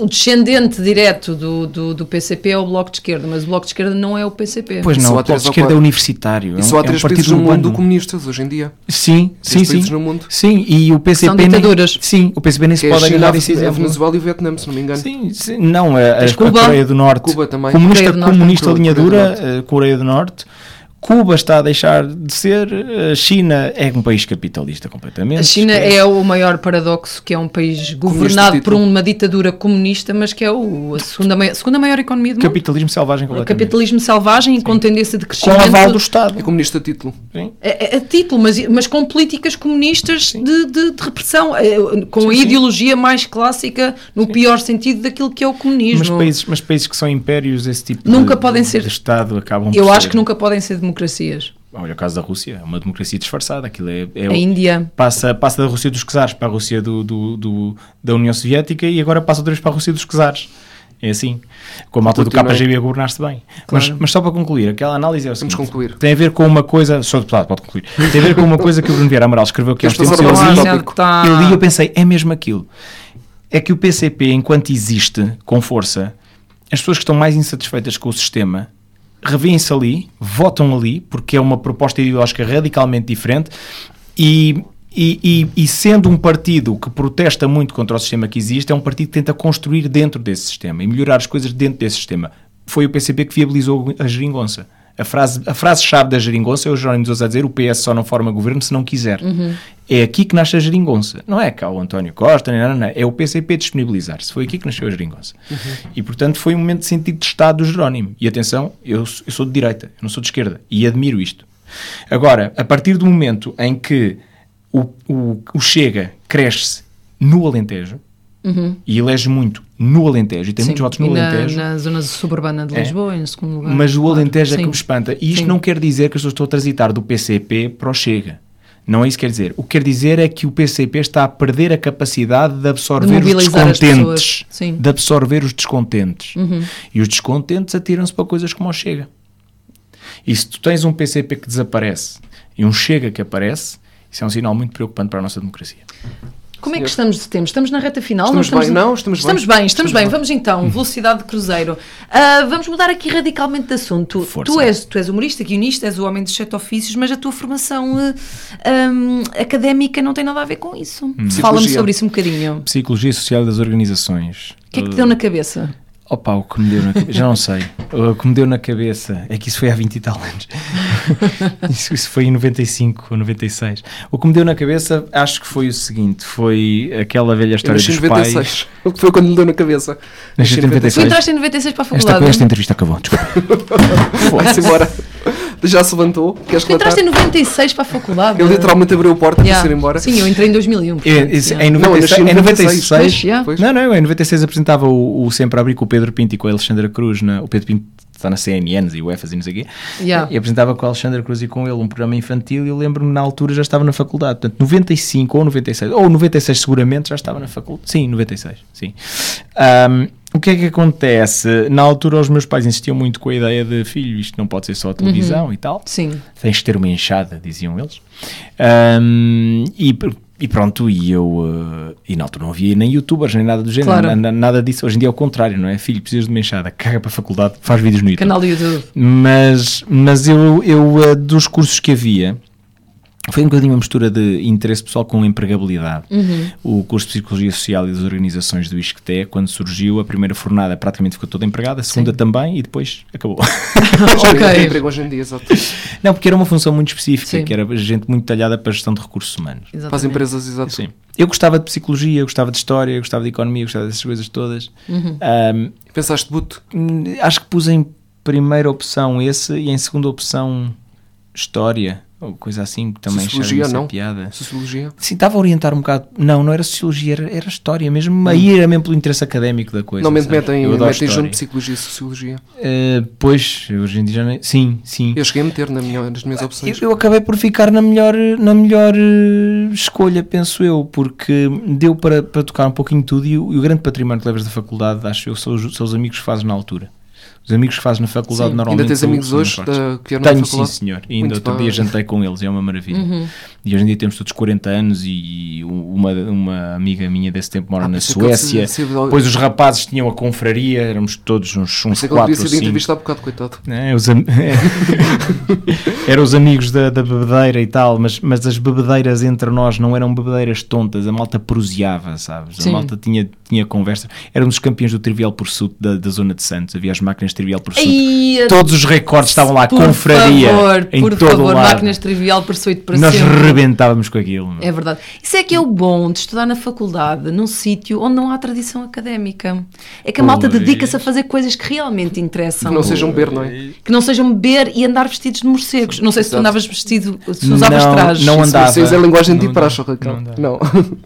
o, descendente direto do, do, do PCP é o Bloco de Esquerda, mas o Bloco de Esquerda não é o PCP. Pois não, só o há Bloco três de esquerda é universitário. E é só um, há é um três partido países no urbano. mundo comunistas hoje em dia. Sim, sim, Três sim. no mundo. Sim, e o PCP São nem- ditaduras. Sim, o PCP nem se é a pode China, agarrar a esse exemplo. Venezuela e o Vietnã, se não me engano. Sim, sim, não, a, a, a? Coreia do Norte. Cuba também. Comunista, Coreia do Norte. comunista Coreia- linha Coreia do dura, eh, Coreia do Norte. Cuba está a deixar de ser, a China é um país capitalista completamente. A China esquece. é o maior paradoxo, que é um país governado por uma ditadura comunista, mas que é o, a segunda, mai- a segunda maior economia do mundo. capitalismo selvagem completamente. capitalismo selvagem e com tendência de Com crescimento. aval do Estado. É comunista a título. Sim. A, a- a título, mas, mas com políticas comunistas de, de- de repressão, eh, com a sim. ideologia mais clássica, no pior sentido daquilo que é o Mas comunismo. países, mas países que são impérios, esse tipo Nunca de, podem de- ser- de Estado acabam Eu por acho ser- que nunca podem ser democracias. Olha o caso da Rússia, é uma democracia disfarçada. Aquilo é, é A o- Índia. passa, passa da Rússia dos czares para a Rússia do, do- do- da União Soviética e agora passa outra vez para a Rússia dos czares. É assim. Com a malta do é? KGB a governar-se bem. Mas, mas só para concluir, aquela análise é o Vamos seguinte. concluir. Tem a ver com uma coisa. Sou deputado, pode concluir. Tem a ver com uma coisa que o Bruno Vieira Amaral escreveu que passar Eu tá. eu li e eu pensei, é mesmo aquilo. É que o PCP, enquanto existe com força, as pessoas que estão mais insatisfeitas com o sistema revêem-se ali, votam ali, porque é uma proposta ideológica radicalmente diferente e, e, e- e sendo um partido que protesta muito contra o sistema que existe, é um partido que tenta construir dentro desse sistema e melhorar as coisas dentro desse sistema. Foi o PCP que viabilizou a geringonça. A frase- a frase-chave da geringonça é o Jerónimo de Sousa a dizer o PS só não forma governo se não quiser. É aqui que nasce a geringonça. Não é cá o António Costa, nem nada, não. É o PCP disponibilizar-se. Foi aqui que nasceu a geringonça. E, portanto, foi um momento de sentido de Estado do Jerónimo. E atenção, eu, eu sou de direita, eu não sou de esquerda. E admiro isto. Agora, a partir do momento em que o, o, o Chega cresce no Alentejo, e elege muito no Alentejo, e tem muitos votos no Uhum. na, Alentejo, na zona suburbana de É. Lisboa, em segundo lugar. mas o Claro. Alentejo é que Sim. me espanta. E isto Sim. não quer dizer que eu estou a transitar do PCP para o Chega. Não é isso que quer dizer. O que quer dizer é que o PCP está a perder a capacidade de absorver De os as descontentes. pessoas. Sim. Uhum. De absorver os descontentes. E os descontentes atiram-se para coisas como o Chega. E se tu tens um PCP que desaparece e um Chega que aparece, isso é um sinal muito preocupante para a nossa democracia. Como é que estamos de tempo? Estamos na reta final? Estamos estamos bem, não, estamos bem. Estamos bem, estamos Estamos bem. bem. Vamos então, velocidade de cruzeiro. Ah, vamos mudar aqui radicalmente de assunto. Força. Tu és, tu és humorista, guionista, és o homem dos sete ofícios, mas a tua formação eh, ahm, académica não tem nada a ver com isso. Fala-me Psicologia. sobre isso um bocadinho. Psicologia Social das Organizações. O que é que te deu na cabeça? Opa, o que me deu na cabeça, já não sei. O que me deu na cabeça é que isso foi há 20 e tal anos. Isso, isso foi em 95 ou 96. O que me deu na cabeça, acho que foi o seguinte: foi aquela velha história dos pais. 96. O que foi quando me deu na cabeça? Nasci em Tu 96. entraste em 96 para a Esta, faculdade. esta entrevista acabou, desculpa. Vai-se embora. Já se levantou. Queres Tu relatar? entraste em 96 para a faculdade. Ele literalmente abriu a porta Yeah. para ser embora. Sim, eu entrei em 2001. É, portanto, esse- yeah. em, Não, eu nasci 96, em em 96. 96 Pois, yeah. Pois. Não, não, eu em 96 apresentava o, o Sempre Abrir com o Pedro Pinto e com a Alexandra Cruz. Na, o Pedro Pinto está na CNNs e UEFAs e não sei o quê. Yeah. E apresentava com a Alexandra Cruz e com ele um programa infantil e eu lembro-me na altura já estava na faculdade. Portanto, 95 ou 96, ou 96 seguramente já estava na faculdade. Sim, 96, sim. Ahm, o que é que acontece? Na altura os meus pais insistiam muito com a ideia de filho, isto não pode ser só a televisão e tal Sim. tens de ter uma enxada, diziam eles. Ahm, e, e pronto, e eu. eh, e na altura não havia nem youtubers nem nada do género, Claro. na- nada disso. Hoje em dia é o contrário, não é? Filho, precisas de uma enxada, caga para a faculdade, faz vídeos no YouTube. Canal do YouTube. Mas, mas eu, eu eh, dos cursos que havia, Foi um bocadinho uma mistura de interesse pessoal com empregabilidade. Uhum. O curso de Psicologia Social e das Organizações do ISCTE, quando surgiu, a primeira fornada praticamente ficou toda empregada, a segunda também e depois acabou. Ok. emprego hoje em dia, exato. Não, porque era uma função muito específica, Sim. que era gente muito talhada para a gestão de recursos humanos. Para as Exatamente. empresas, exato. Sim. Eu gostava de psicologia, eu gostava de história, eu gostava de economia, eu gostava dessas coisas todas. Uhum. Ahm, Pensaste, buto, acho que pus em primeira opção esse e em segunda opção história, ou coisa assim, que também Sociologia, não? piada. Sociologia. Sim, estava a orientar um bocado. Não, não era sociologia, era, era história mesmo. Aí era mesmo pelo interesse académico da coisa. Normalmente sabes? metem, metem junto psicologia e sociologia. Eh, pois, hoje em dia já nem... Sim, sim. Eu cheguei a meter na minha, nas minhas opções. Eu, eu acabei por ficar na melhor, na melhor eh, escolha, penso eu, porque deu para, para tocar um pouquinho tudo e o, e o grande património que levas da faculdade, acho eu, são os, são os amigos que fazes na altura. Os amigos que fazes na faculdade Sim. normalmente. Ainda tens amigos hoje da, que vieram Tenho, na sim, faculdade? senhor. E ainda Muito outro dia jantei com eles, é uma maravilha. Uhum. E hoje em dia temos todos 40 anos e uma, uma amiga minha desse tempo mora Ah, na Suécia. se- se- Depois os rapazes tinham a confraria, éramos todos uns, uns quatro ou cinco. há bocado, coitado. É, os am- eram os amigos da, da bebedeira e tal, mas, mas as bebedeiras entre nós não eram bebedeiras tontas, a malta proseava, sabes? A Sim. malta tinha, tinha conversa. Éramos os campeões do Trivial Pursuit da, da zona de Santos, havia as máquinas Trivial Pursuit. Ai, Todos os recordes estavam lá, por confraria, favor, em por todo favor, o lado. máquinas trivial persuito para Nós sempre. Rebentávamos com aquilo. meu. É verdade. Isso é que é o bom de estudar na faculdade, num sítio onde não há tradição académica. É que a malta dedica-se a fazer coisas que realmente interessam. Que não sejam beber, não é? Que não sejam beber e andar vestidos de morcegos. Não sei se tu andavas vestido, se usavas Não, trajes. não andava. Vocês é a linguagem de praxe. Raquel. Não. Não.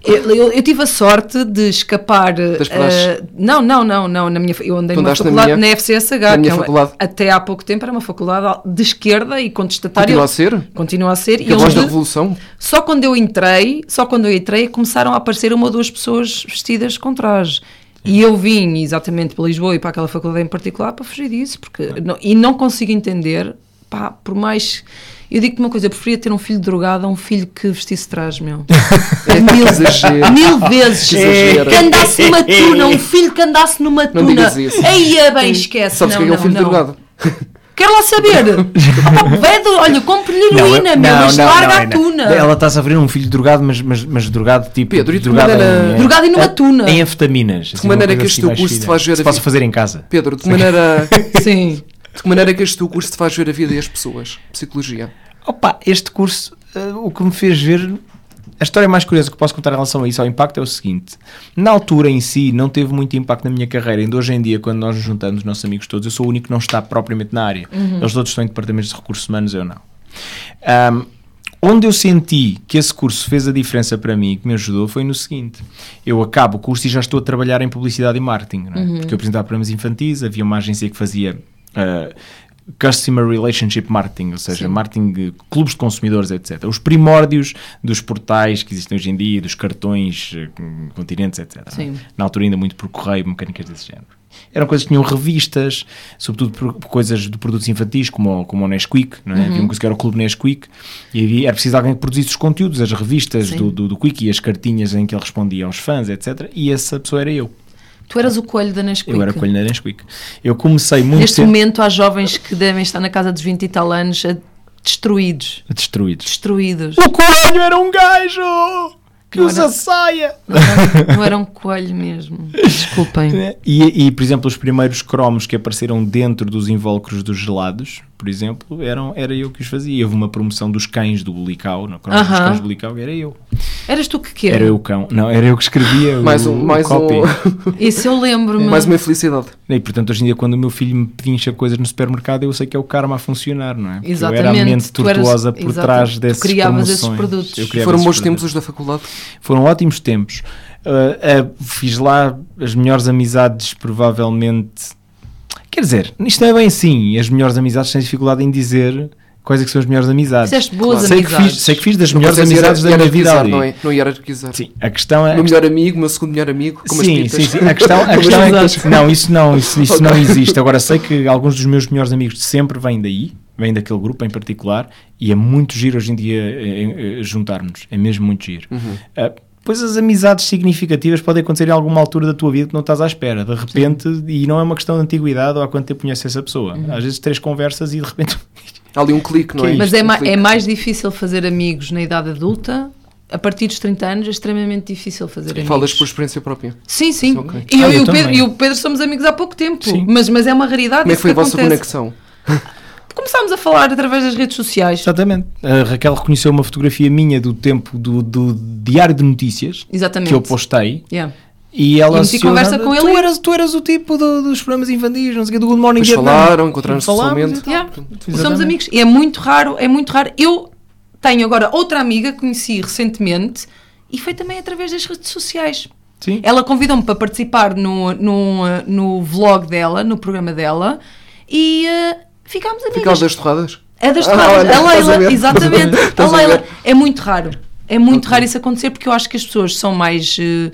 Eu, eu- eu tive a sorte de escapar. Das eh, não, não, não, não. Na minha, eu andei numa andaste na faculdade minha- na, FCSH, na minha que é uma- faculdade. até há pouco tempo era uma faculdade de esquerda e contestatária. Continua a ser? Continua a ser. Que a e voz da revolução? Só quando eu entrei, só quando eu entrei, começaram a aparecer uma ou duas pessoas vestidas com traje. E eu vim exatamente para Lisboa e para aquela faculdade em particular para fugir disso, porque não- e não consigo entender, pá, por mais. Eu digo-te uma coisa, eu preferia ter um filho drogado a um filho que vestisse traje, meu. mil, exagero. mil vezes. Que exagero. Que andasse numa tuna, um filho que andasse numa Não tuna. digas isso. Aí é bem, esquece. Sabes não, quem é o não, filho não. drogado? Quero lá saber. Opa, Vedo, olha, compre-lhe heroína, eu- meu, mas larga a não. tuna. Ela está a sofrer um filho drogado, mas, mas, mas drogado tipo. Pedro, e que drogado maneira- em- Drogado e numa tuna. Em anfetaminas. De maneira é que este teu curso te faz ver a Se vida? fazer em casa. Pedro, de que maneira, Sim. de que maneira é que este teu curso te faz ver a vida e as pessoas? Psicologia. Opa, este curso, eh, o que me fez ver. A história mais curiosa que posso contar em relação a isso, ao impacto, é o seguinte: na altura em si, não teve muito impacto na minha carreira. Ainda hoje em dia, quando nós nos juntamos, os nossos amigos todos, eu sou o único que não está propriamente na área. Eles todos estão em departamentos de recursos humanos, eu não. Ahm, onde eu senti que esse curso fez a diferença para mim e que me ajudou foi no seguinte: eu acabo o curso e já estou a trabalhar em publicidade e marketing, é? porque eu apresentava programas infantis, havia uma agência que fazia. ah, Customer Relationship Marketing, ou seja, marketing de clubes de consumidores, etc. Os primórdios dos portais que existem hoje em dia, dos cartões, eh, continentes, etc. é? Sim. Na altura ainda muito por correio, mecânicas desse género. Eram coisas que tinham revistas, sobretudo coisas de produtos infantis, como, o- como o Nesquik, não é? Uhum. Havia coisa que era o Clube Nesquik, e havia, era preciso alguém que produzisse os conteúdos, as revistas Sim. do, do, do Quick e as cartinhas em que ele respondia aos fãs, etc. E essa pessoa era eu. Tu eras o coelho da Nesquik. Eu era coelho na Nesquik. Eu comecei muito Neste cedo- momento há jovens que devem estar na casa dos 20 e tal anos a- destruídos. destruídos. Destruídos. O coelho era um gajo que Não usa era- saia. Não era, não era um coelho mesmo. Desculpem. E, e, por exemplo, os primeiros cromos que apareceram dentro dos invólucros dos gelados, por exemplo, eram, era eu que os fazia. Houve uma promoção dos cães do Bulicau, no cromos dos Aham. cães do Bulicau, era eu. Eras tu que que Era eu o cão. Não, era eu que escrevia Mais o, um, o mais copy. um, Isso eu lembro-me. mais uma infelicidade. E, portanto, hoje em dia, quando o meu filho me pedincha coisas no supermercado, eu sei que é o karma a funcionar, não é? Porque Eu era a Exatamente. mente Tu eras- tortuosa por exato. trás Tu desses criavas esses promoções. produtos. Eu criava Foram esses bons produtos. tempos os da faculdade. Foram ótimos tempos. Uh, uh, fiz lá as melhores amizades, provavelmente. Quer dizer, isto não é bem assim. As melhores amizades têm dificuldade em dizer quais é que são as melhores amizades. Fizeste boas sei, que amizades. fiz, sei que fiz das Não melhores amizades da minha vida ali. Não, é? não hierarquizar. Sim, a questão é. O meu melhor amigo, o meu segundo melhor amigo, como sim, as sim, sim. A questão, a questão é que. Não, isso não, isso, isso não existe. Agora sei que alguns dos meus melhores amigos de sempre vêm daí, vêm daquele grupo em particular, e é muito giro hoje em dia eh, eh, juntar-nos. É mesmo muito giro. Uhum. Ah, Pois as amizades significativas podem acontecer em alguma altura da tua vida que não estás à espera, de repente, e não é uma questão de antiguidade ou há quanto tempo conheces essa pessoa. Uhum. Às vezes três conversas e de repente Há ali um clique, não é? Mas é, Um ma- clique. é mais difícil fazer amigos na idade adulta. A partir dos 30 anos é extremamente difícil fazer amigos. Falas por experiência própria. Sim, sim. Ok. E, eu, Ah, e eu o Pedro, e o Pedro somos amigos há pouco tempo. Sim. Mas, mas é uma raridade. Como é que foi a vossa acontece. conexão? Começámos a falar através das redes sociais. Exatamente. A Raquel reconheceu uma fotografia minha do tempo do, do Diário de Notícias Exatamente. que eu postei Yeah. e ela E conversa "Não, com tu ele." Eras, tu eras o tipo do- dos programas infantis, não sei o quê, do Good Morning Depois Vietnam. falaram, encontraram-se pessoalmente. Yeah. Somos amigos. E é muito raro, é muito raro. Eu tenho agora outra amiga que conheci recentemente e foi também através das redes sociais. Sim. Ela convidou-me para participar no, no, no vlog dela, no programa dela, e eh, ficámos amigas. Fica das torradas? É das Ah, torradas. olha, a Leila, exatamente. A a Leila. É muito raro. É muito raro isso acontecer porque eu acho que as pessoas são mais eh,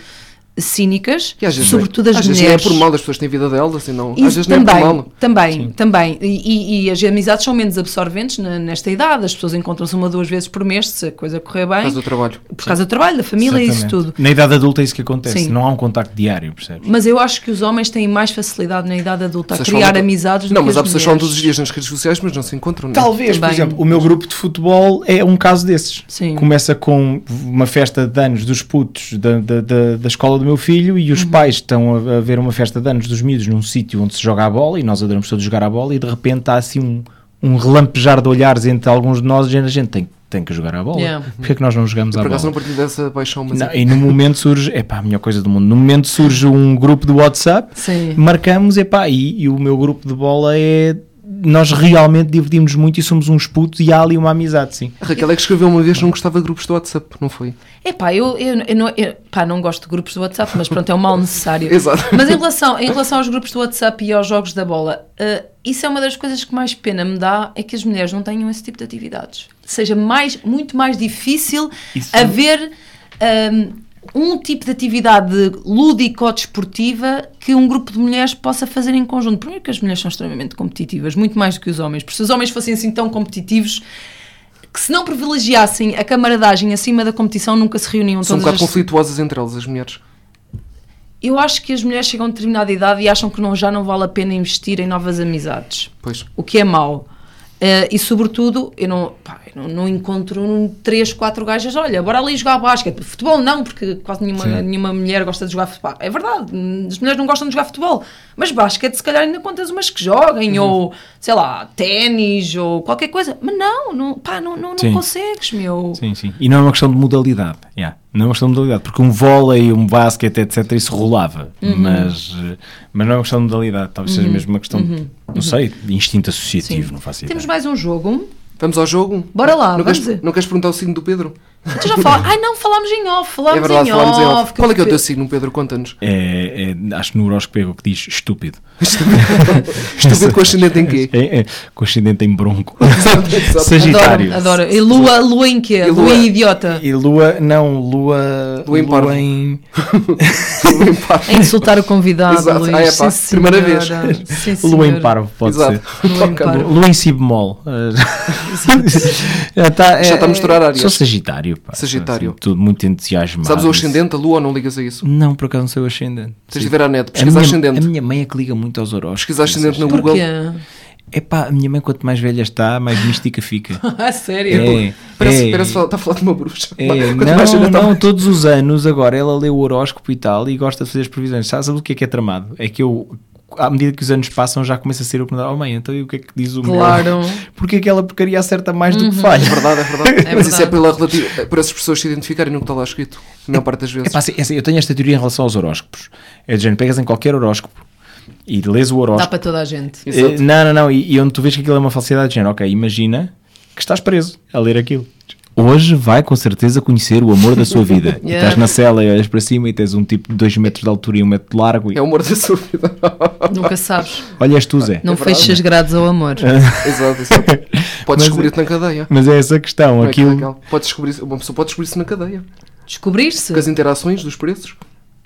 cínicas, E às vezes, sobretudo não é, as às vezes mulheres. não é por mal, as pessoas têm vida delas e não. Isso às vezes não é também, por mal. também, também. E, e- as amizades são menos absorventes na- nesta idade. As pessoas encontram-se uma duas vezes por mês, se a coisa correr bem, Faz o trabalho. por causa do trabalho, da família e isso Exatamente. tudo. Na idade adulta é isso que acontece. Sim. Não há um contacto diário, percebes? Mas eu acho que os homens têm mais facilidade na idade adulta a criar falam- amizades do Não, que mas as há pessoas que falam todos os dias nas redes sociais, mas não se encontram. não é? Talvez, por Também. exemplo, o meu grupo de futebol é um caso desses. Sim. Começa com uma festa de anos dos putos da, da, da, da escola do meu filho e Uhum. os pais estão a, a ver uma festa de anos dos miúdos num sítio onde se joga a bola e nós adoramos todos jogar a bola e de repente há assim um, um relampejar de olhares entre alguns de nós e a gente tem, tem que jogar a bola. Yeah. Porquê é que nós não jogamos a Por acaso bola? não partilho dessa paixão, mas Não, é- e no momento surge, epá, a melhor coisa do mundo, no momento surge um grupo do WhatsApp, Sim. marcamos, epá, e, e o meu grupo de bola é, nós realmente divertimos muito e somos uns putos e há ali uma amizade, sim. A Raquel é que escreveu uma vez que não gostava de grupos do WhatsApp, não foi? Epá, eu, eu, eu, não, eu pá, não gosto de grupos do WhatsApp, mas pronto, é um mal necessário. Exato. Mas em relação, em relação aos grupos do WhatsApp e aos jogos da bola, eh, isso é uma das coisas que mais pena me dá, é que as mulheres não tenham esse tipo de atividades. Seja mais, muito mais difícil Isso- haver ahm, um tipo de atividade lúdico-desportiva que um grupo de mulheres possa fazer em conjunto. Primeiro que as mulheres são extremamente competitivas, muito mais do que os homens. Porque se os homens fossem assim tão competitivos, que se não privilegiassem a camaradagem acima da competição, nunca se reuniam São um todas bocado as... conflituosas entre elas, as mulheres. Eu acho que as mulheres chegam a determinada idade e acham que não, já não vale a pena investir em novas amizades, Pois. o que é mau. Eh, e sobretudo, eu não, pá, eu não, não encontro um, três, quatro gajas, olha, bora ali jogar basquete. Futebol não, porque quase nenhuma, Sim. nenhuma mulher gosta de jogar futebol. É verdade, as mulheres não gostam de jogar futebol. Mas basquete, se calhar ainda contas umas que joguem, Uhum. ou sei lá, ténis, ou qualquer coisa. Mas não, não, pá, não, não, não consegues, meu. Sim, sim. E não é uma questão de modalidade. yeah. Não é uma questão de modalidade. Porque um vôlei, um basquete, etc., isso rolava. Uhum. Mas, eh, mas não é uma questão de modalidade. Talvez seja mesmo uma questão, de, não sei, de instinto associativo. Sim. Não faço ideia. Temos mais um jogo. Vamos ao jogo? Bora lá, não vamos queres, não queres perguntar o signo do Pedro? Tu já falaste. Ai não, falámos em off. Falámos é verdade, em falámos em off. off. Qual é que é o eu- teu signo, Pedro? Conta-nos. É, é, acho que no horóscopo é o que diz estúpido. Estúpido com ascendente em quê? É, é, com ascendente em bronco. Sagitário. Adoro, adoro. E lua, lua em quê? E lua... lua- em idiota. E lua, não, lua. Lua em parvo. em- A insultar o convidado, Exato. Luís. Ah, é pá, Sim, primeira vez. Sim, Lua em parvo, pode Exato. ser. Lua em parvo. Lua em si bemol. já está Já está a misturar áreas. Sou Sagitário. Pá. Sagitário. Assim, tudo muito entusiasmado. Sabes o ascendente, a lua, ou não ligas a isso? Não, por acaso não sei o ascendente. Tens de ver à net, a pesquisa minha, ascendente. a minha mãe é que liga muito aos horóscopos. Pesquisa ascendente no Google. Porquê? Epá, a minha mãe quanto mais velha está, mais mística fica. Ah, sério? É, Parece, é, parece que está a falar de uma bruxa. é, não, não, mais- todos os anos agora ela lê o horóscopo e tal e gosta de fazer as previsões. Sabe, sabe o que é que é tramado? É que eu, à medida que os anos passam, já começo a ser o que me dá. Oh mãe, então e o que é que diz o meu? Claro. Porque aquela porcaria acerta mais do que É falha. verdade, é verdade. É Mas isso é verdade. pela relativa, por essas pessoas se identificarem no que está lá escrito. A maior parte das vezes. É pá, assim, assim, eu tenho esta teoria em relação aos horóscopos. É de género, pegas em qualquer horóscopo e lês o Dá horóscopo. para toda a gente. Exato. Eh, não, não, não. E, e onde tu vês que aquilo é uma falsidade de género, ok, imagina que estás preso a ler aquilo. Hoje vai com certeza conhecer o amor da sua vida. E Yeah. estás na cela e olhas para cima e tens um tipo de 2 metros de altura e 1 um metro de largo. E, É o humor da sua vida. Nunca sabes. Olhas tu, Zé. Não É feches grades ao amor. exato, exato. Podes descobrir-te na cadeia. Mas é essa a questão. Não é que, aquilo... Raquel? Podes descobrir, uma pessoa pode descobrir-se na cadeia. Descobrir-se? Com as interações dos preços.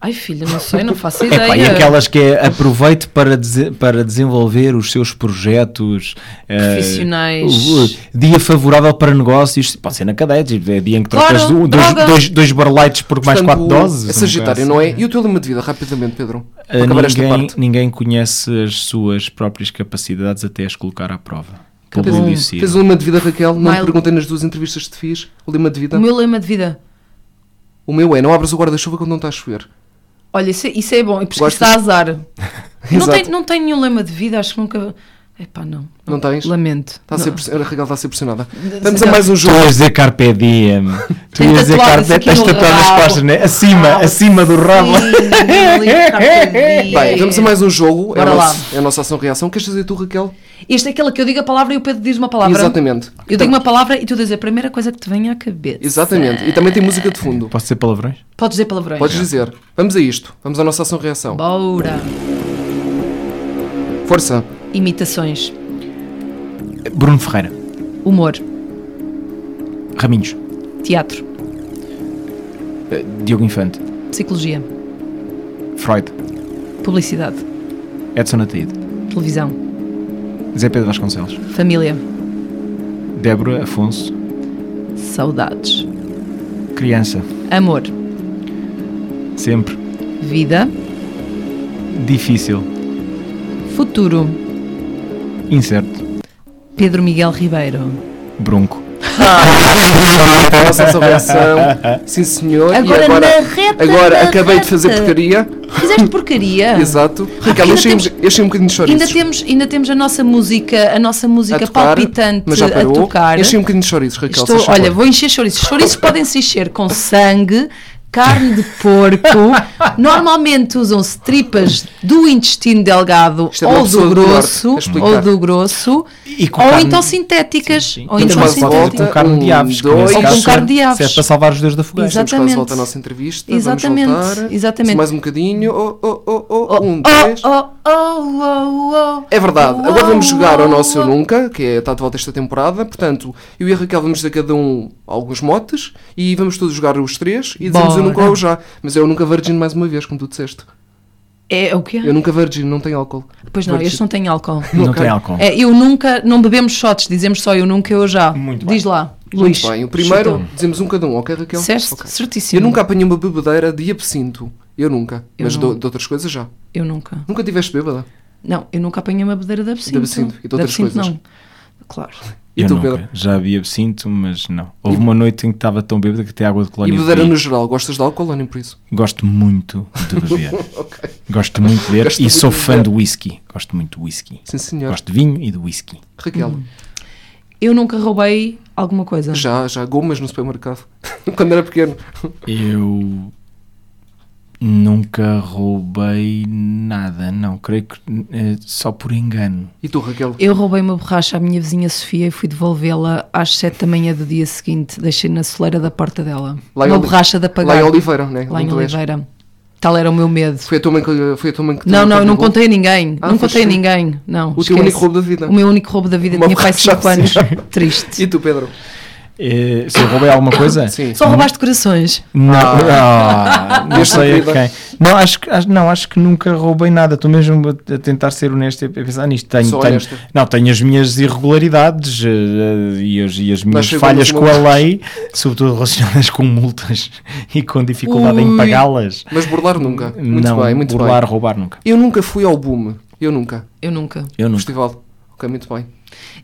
Ai filha, não sei, não faço ideia. pá, e aquelas que é aproveite para, dese- para desenvolver os seus projetos eh, Profissionais. o dia favorável para negócios, pode ser na cadeia, é dia em que Claro, trocas do- dois, dois, dois barlites por mais Portanto, quatro doses. É Sagitário, não é? E o teu limite de vida, rapidamente, Pedro? Uh, esta ninguém, parte. ninguém conhece as suas próprias capacidades até as colocar à prova. Bom. disse- Fez o lema de vida, Raquel. Não te Mild- perguntei nas duas entrevistas que te fiz. O lema de vida. O meu lema de vida. O meu é: não abras o guarda-chuva quando não está a chover. Olha, isso é, isso é bom. E está a azar. não, tem, não tem nenhum lema de vida, acho que nunca. Epá, não. Não tens? Lamento. Está a ser, Não. pressi- a Raquel está a ser pressionada. Vamos a mais um Tu jogo. ias dizer Carpe Diem. Tu ias dizer Carpe Diem. Tens tatuado nas costas, né? Acima, Rabo. acima do rabo. Bem, vamos a mais um jogo. É lá. nossa, é a nossa ação-reação. Queres fazer tu, Raquel? Isto é aquela que eu digo a palavra e o Pedro diz uma palavra. Exatamente. Eu digo uma palavra e tu dizes a primeira coisa que te vem à cabeça. Exatamente. E também tem música de fundo. Posso dizer palavrões? Podes dizer palavrões. Podes dizer. Vamos a isto. Vamos à nossa ação-reação. Bora. Força. Imitações. Bruno Ferreira. Humor. Raminhos. Teatro. Eh, Diogo Infante. Psicologia. Freud. Publicidade. Edson Ataíde. Televisão. Zé Pedro Vasconcelos. Família. Débora Afonso. Saudades. Criança. Amor. Sempre. Vida. Difícil. Futuro. Incerto. Pedro Miguel Ribeiro. Bronco. A nossa. Sim, senhor. Agora e agora, reta agora acabei de fazer reta. porcaria. Fizeste porcaria. Exato. Raquel, enchei, temos- enchei um bocadinho de chouriços. Ainda temos, ainda temos a nossa música, a nossa a música tocar, palpitante mas já a parou. tocar. Enchei um bocadinho de chouriços, Raquel. Estou, olha, favor. vou encher chouriços. Chouriços podem se encher com sangue, carne de porco. Normalmente usam-se tripas do intestino delgado é ou do grosso, ou do grosso, E ou carne- então sintéticas, Sim, sim. ou então mais uma sintéticas. volta. Com carne de Um, aves. dois. Ou com carne de aves. serve para salvar os dedos da fogueira. Exato. Estamos volta à Exatamente. nossa entrevista. Exatamente, Vamos voltar. exatamente. Mais um bocadinho. Oh, oh, oh, oh. Oh, Um, oh, dois. oh, oh, oh, oh. É verdade. Oh, Agora vamos jogar ao nosso oh. Eu Nunca, que é, está de volta esta temporada. Portanto, eu e a Raquel vamos dizer cada um alguns motes e vamos todos jogar os três e dizemos Nunca Bora. ou Já. Mas eu nunca Virgin mais uma vez, como tu disseste. É o quê? Eu nunca Virgin, não tem álcool. Pois não, Virgin. este não tem álcool. Não tem álcool. É, eu nunca, não bebemos shots, dizemos só eu nunca, eu já. Muito Diz bem. lá, Luís. Muito bem. O primeiro, chuta. dizemos um cada um, ok, Raquel? Disseste? Ok. Certíssimo. Eu nunca apanhei uma bebedeira de absinto. Eu nunca. Eu Mas não. de, de outras coisas já. Eu nunca. Nunca tiveste bêbada? Não, eu nunca apanhei uma bedeira de absinto. De absinto e de outras absinto, coisas. não. Claro. E Eu tu, nunca. Pedro? Já havia absinto, mas não. Houve uma noite em que estava tão bêbada que até água de E colónia bebedeira bebi. no geral, gostas de álcool ou nem por isso? Gosto muito de beber. Ok. Gosto muito de beber Gosto e sou de fã beber. do whisky. Gosto muito de whisky. Sim, senhor. Gosto de vinho e de whisky. Raquel, Hum. Eu nunca roubei alguma coisa. já, já, gomas no supermercado. Quando era pequeno. Eu nunca roubei nada, não. Creio que eh, só por engano. E tu, Raquel? Eu roubei uma borracha à minha vizinha Sofia e fui devolvê-la às 7 da manhã do dia seguinte. Deixei na soleira da porta dela. Lá uma Oli- borracha de apagar. Lá em Oliveira, né? Lá em. Oliveira. Tal era o meu medo. Foi a tua mãe que, foi a tua mãe que Não, não, eu não contei a ninguém. Ah, não contei a ninguém. Não. O teu esquece. único roubo da vida. O meu único roubo da vida Uma tinha pai borracha 5 anos. assim. Triste. E tu, Pedro? Eh, se eu roubei alguma coisa? Sim. Só roubaste corações. Não, ah, não Deste sei a quem. Não acho, que- acho- não, acho que nunca roubei nada. Estou mesmo a tentar ser honesto e a pensar nisto. Tenho, Sou tenho- não, tenho as minhas irregularidades eh, e, as, e as minhas falhas com a lei, sobretudo relacionadas com multas e com dificuldade em Ui. pagá-las. Mas burlar nunca. Muito não, bem, muito burlar, bem. roubar nunca. Eu nunca fui ao boom. Eu nunca. Eu nunca. Eu nunca. Festival. Ok, muito bem.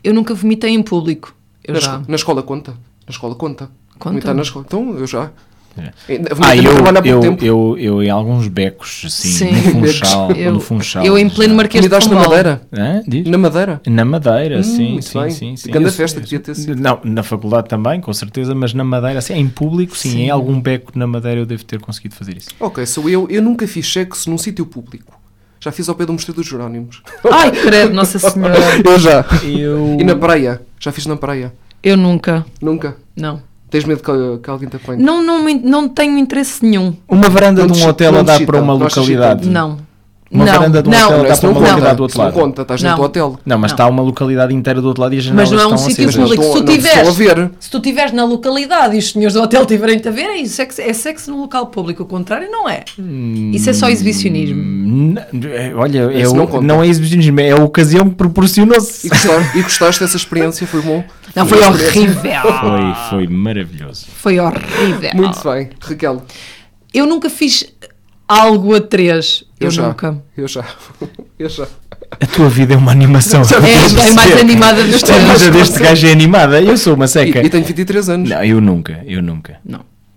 Eu nunca vomitei em público. Eu na, já. esco- na escola conta. Na escola conta. Conta? Vomitar na escola. Então, eu já. É. Ainda- Ah, eu, trabalho há pouco eu, tempo. eu, eu em alguns becos, assim, Sim. no Funchal. Eu, no funchal eu em pleno. Marquês de Vomitaste na Pombal. Madeira? Hã? Diz? Na Madeira? Na Madeira, Hum, sim, sim, bem. sim, sim. Grande Eu- festa que devia ter sido. Não, na faculdade também, com certeza, mas na Madeira, assim, em público, sim, Sim. em algum beco na Madeira eu devo ter conseguido fazer isso. Ok, sou eu. Eu nunca fiz sexo num sítio público. Já fiz ao pé do Mosteiro dos Jerónimos. Ai, credo, Nossa Senhora. Eu já. Eu... E na praia? Já fiz na praia. Eu nunca. Nunca. Não. Tens medo que, que alguém te apanhe? Não, não, não tenho interesse nenhum. Uma varanda Não de um hotel a dar para uma não localidade. Não. Uma não, varanda de um não. hotel Não, isso para não uma localidade do outro Isso não lado. conta. Estás Não. hotel. Não, mas Não. está uma localidade inteira do outro lado e as janelas Mas não é um estão sítio acesas. público. Se tu Não a tiveres, ver. se tu estiveres na localidade e os senhores do hotel tiverem-te a ver, é isso. Sexo, é sexo no local público. O contrário não é. Isso é só exibicionismo. Hum, é, Olha, é o- não não, é exibicionismo, é a ocasião que proporcionou-se. E gostaste, e gostaste dessa experiência? Foi bom? Não, foi horrível. Foi, foi maravilhoso. Foi horrível. Muito bem. Raquel, Eu nunca fiz algo a três. Eu, eu, já. nunca. Eu já. Eu já. A tua vida é uma animação. É a mais animada dos A teus. vida deste gajo é animada. Eu sou uma E, seca. e tenho 23 anos. Não, eu nunca, eu nunca.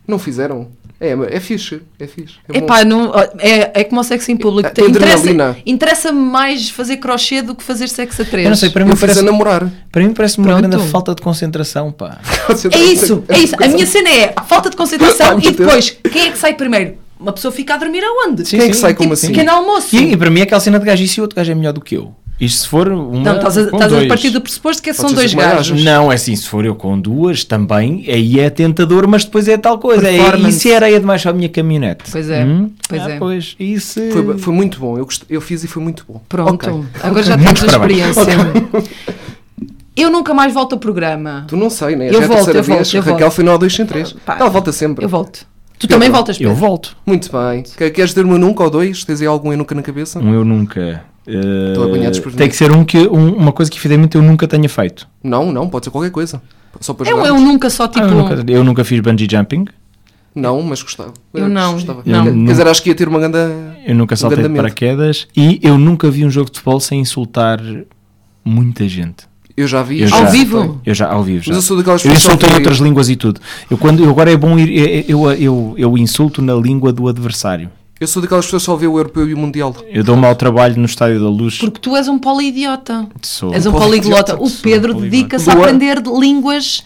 Não fizeram? É, é fixe. É fixe. É. Epá, não, é, é como o sexo em público. É, tem Interessa-. Interessa-me mais fazer crochê do que fazer sexo a três. Eu não sei, para mim Eu a parece, namorar. para mim parece uma Pronto. grande falta de concentração, pá. É isso, é isso. A minha cena é falta de concentração e depois, quem é que sai primeiro? Uma pessoa fica a dormir aonde? Sim, Quem é que sim. sai como Tipo, assim? pequeno almoço. E, e para mim é aquela cena de gajo, e se o outro gajo é melhor do que eu? Isto se for uma. Não, estás a, estás a partir do pressuposto que são dois gajos. Não, é assim, se for eu com duas também, aí é tentador, mas depois é tal coisa. É, Performance. isso é areia demais para a minha caminhonete. Pois é, Hum? pois Ah, é. Pois, isso. Foi, foi muito bom. Eu, gost- eu fiz e foi muito bom. Pronto, Ok. agora já Muitos temos a experiência. Eu nunca mais volto ao programa. Tu não sei, né? Eu Já é a volto, terceira eu volto, vez. eu Raquel volto. foi no A2 sem 3. Pá, Ela volta sempre. Eu volto. Tu também voltas, Eu Pedro? volto. Muito bem. Que- Queres ter uma nunca ou dois? Tens aí algum eu nunca na cabeça? Um eu nunca. desprevenido. tem que ser um que, um- uma coisa que efetivamente eu nunca tenha feito. Não, não, pode ser qualquer coisa. Só para Eu, eu nunca só tipo. Ah, eu, nunca, eu nunca fiz bungee jumping, Não, mas gostava. Eu não, Gostava. não. Quer- dizer, acho que ia ter uma grande. eu nunca saltei de Grandamente. paraquedas e eu nunca vi um jogo de futebol sem insultar muita gente. Eu já vi. Eu Ao já. vivo? Eu já, ao vivo. Já. Mas eu sou daquelas Eu pessoas que insulto em outras línguas e tudo. Eu, quando, eu agora é bom ir. Eu, eu, eu, eu insulto na língua do adversário. Eu sou daquelas pessoas que só vê o europeu e o mundial. Eu dou-me ao trabalho no Estádio da Luz. Porque tu és um polidiota. Sou. És um poliglota. poliglota. O um Pedro dedica-se a aprender de línguas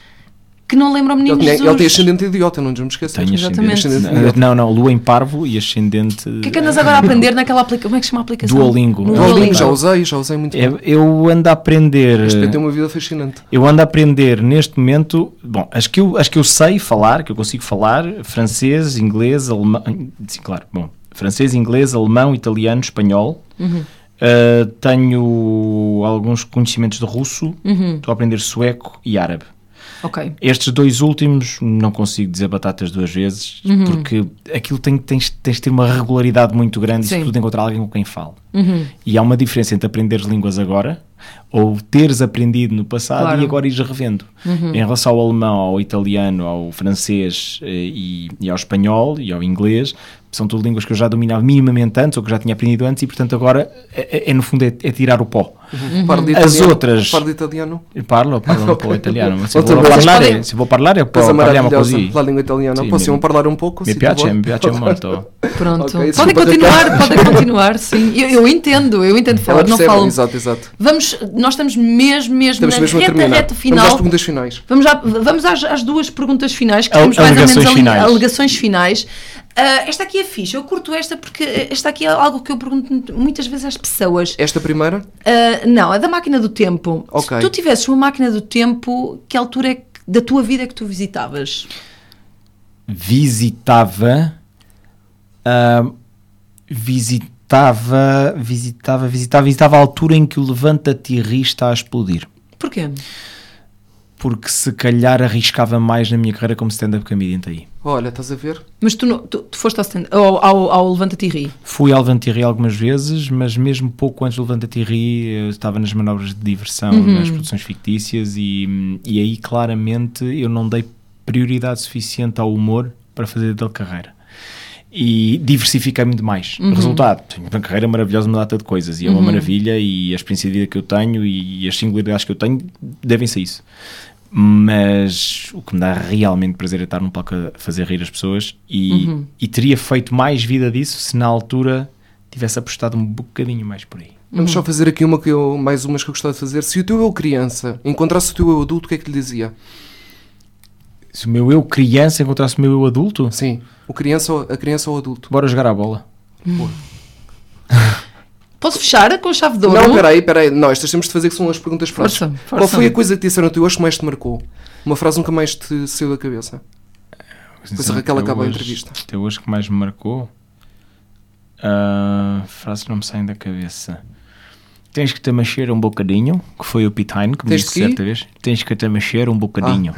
que não lembram Ele, meninos tinha, Jesus. ele tem ascendente idiota, não nos vamos esquecer. Exatamente. ascendente. Ascendente. Não, não, lua em parvo e ascendente. O que é que andas agora a aprender naquela aplicação? Como é que se chama a aplicação? Duolingo. No Duolingo, já usei, já usei muito. É, bem. eu ando a aprender. Este tem uma vida fascinante. Eu ando a aprender neste momento. Bom, as que, eu, as que eu sei falar, que eu consigo falar: francês, inglês, alemão. Sim, claro. Bom, francês, inglês, alemão, italiano, espanhol. Uhum. Uh, tenho alguns conhecimentos de russo. Uhum. Estou a aprender sueco e árabe. Ok. Estes dois últimos não consigo dizer batatas duas vezes Uhum. porque aquilo tem, tens, tens de ter uma regularidade muito grande e Sim. sobretudo encontrar alguém com quem fale. Uhum. E há uma diferença entre aprender línguas agora ou teres aprendido no passado Claro. e agora ires revendo. Uhum. Em relação ao alemão, ao italiano, ao francês eh, e, e ao espanhol e ao inglês, são tudo línguas que eu já dominava minimamente antes ou que já tinha aprendido antes e portanto agora é, é- é, no fundo é, é tirar o pó. Par de As italiano- outras- Par de italiano. Eu parlo, parlo un po' italiano, se vez. parlare, Podem- se parlare Coisa po- parliamo maravilhosa. così. La língua italiana. Sì, Possiamo parlare un pouco? Mi se piace, mi piace molto. Pronto. Ok, podem continuar, podem continuar, sim. Eu, eu entendo, eu entendo falar, não falo. exato, exato. Vamos, nós estamos mesmo, mesmo Estamos na mesmo a reta, reta Vamos final. às perguntas finais. Vamos, já- vamos às, às duas perguntas finais, que temos mais ou menos finais. alegações finais. Ah, esta aqui é fixe, eu curto esta porque esta aqui é algo que eu pergunto muitas vezes às pessoas. Esta primeira, Ah, não, a da máquina do tempo. Ok. Se tu tivesses uma máquina do tempo, que altura é que- da tua vida é que tu visitavas? Visitava, ah, visitava, visitava, visitava, visitava a altura em que o Levanta-te ri está a explodir. Porquê? Porque se calhar arriscava mais na minha carreira como stand-up comedian aí. olha, estás a ver? Mas tu, não- tu, tu foste ao, stand- ao, ao, ao Levanta-te Ri. Fui ao Levanta-te ri algumas vezes, mas mesmo pouco antes do Levanta-te ri eu estava nas manobras de diversão, Uhum. nas produções fictícias e, e aí claramente eu não dei prioridade suficiente ao humor para fazer dele carreira. E diversifiquei muito mais. Uhum. Resultado, tenho uma carreira maravilhosa, uma data de coisas, e é uma maravilha, e a experiência de vida que eu tenho e as singularidades que eu tenho devem-se a isso. Mas o que me dá realmente prazer é estar num palco a fazer rir as pessoas e, Uhum. e teria feito mais vida disso se na altura tivesse apostado um bocadinho mais por aí. Vamos só fazer aqui uma que eu, mais umas que eu gostava de fazer. Se o teu eu criança encontrasse o teu eu adulto, o que é que lhe dizia? Se o meu eu criança encontrasse o meu eu adulto, Sim, o criança, a criança ou o adulto. bora jogar à bola. Posso fechar com chave de ouro? Não, peraí, peraí. Estas temos de fazer que são as perguntas Força, força. Qual foi a coisa que te disseram a ti hoje que mais te marcou? Uma frase nunca mais te saiu da cabeça. Depois a Raquel acaba a hoje- entrevista. Até hoje que mais me marcou. Ah, frases não me saem da cabeça. Tens que te mexer um bocadinho, que foi o Pitine que me Tens disse que? Ah. certa vez. Tens que te mexer um bocadinho.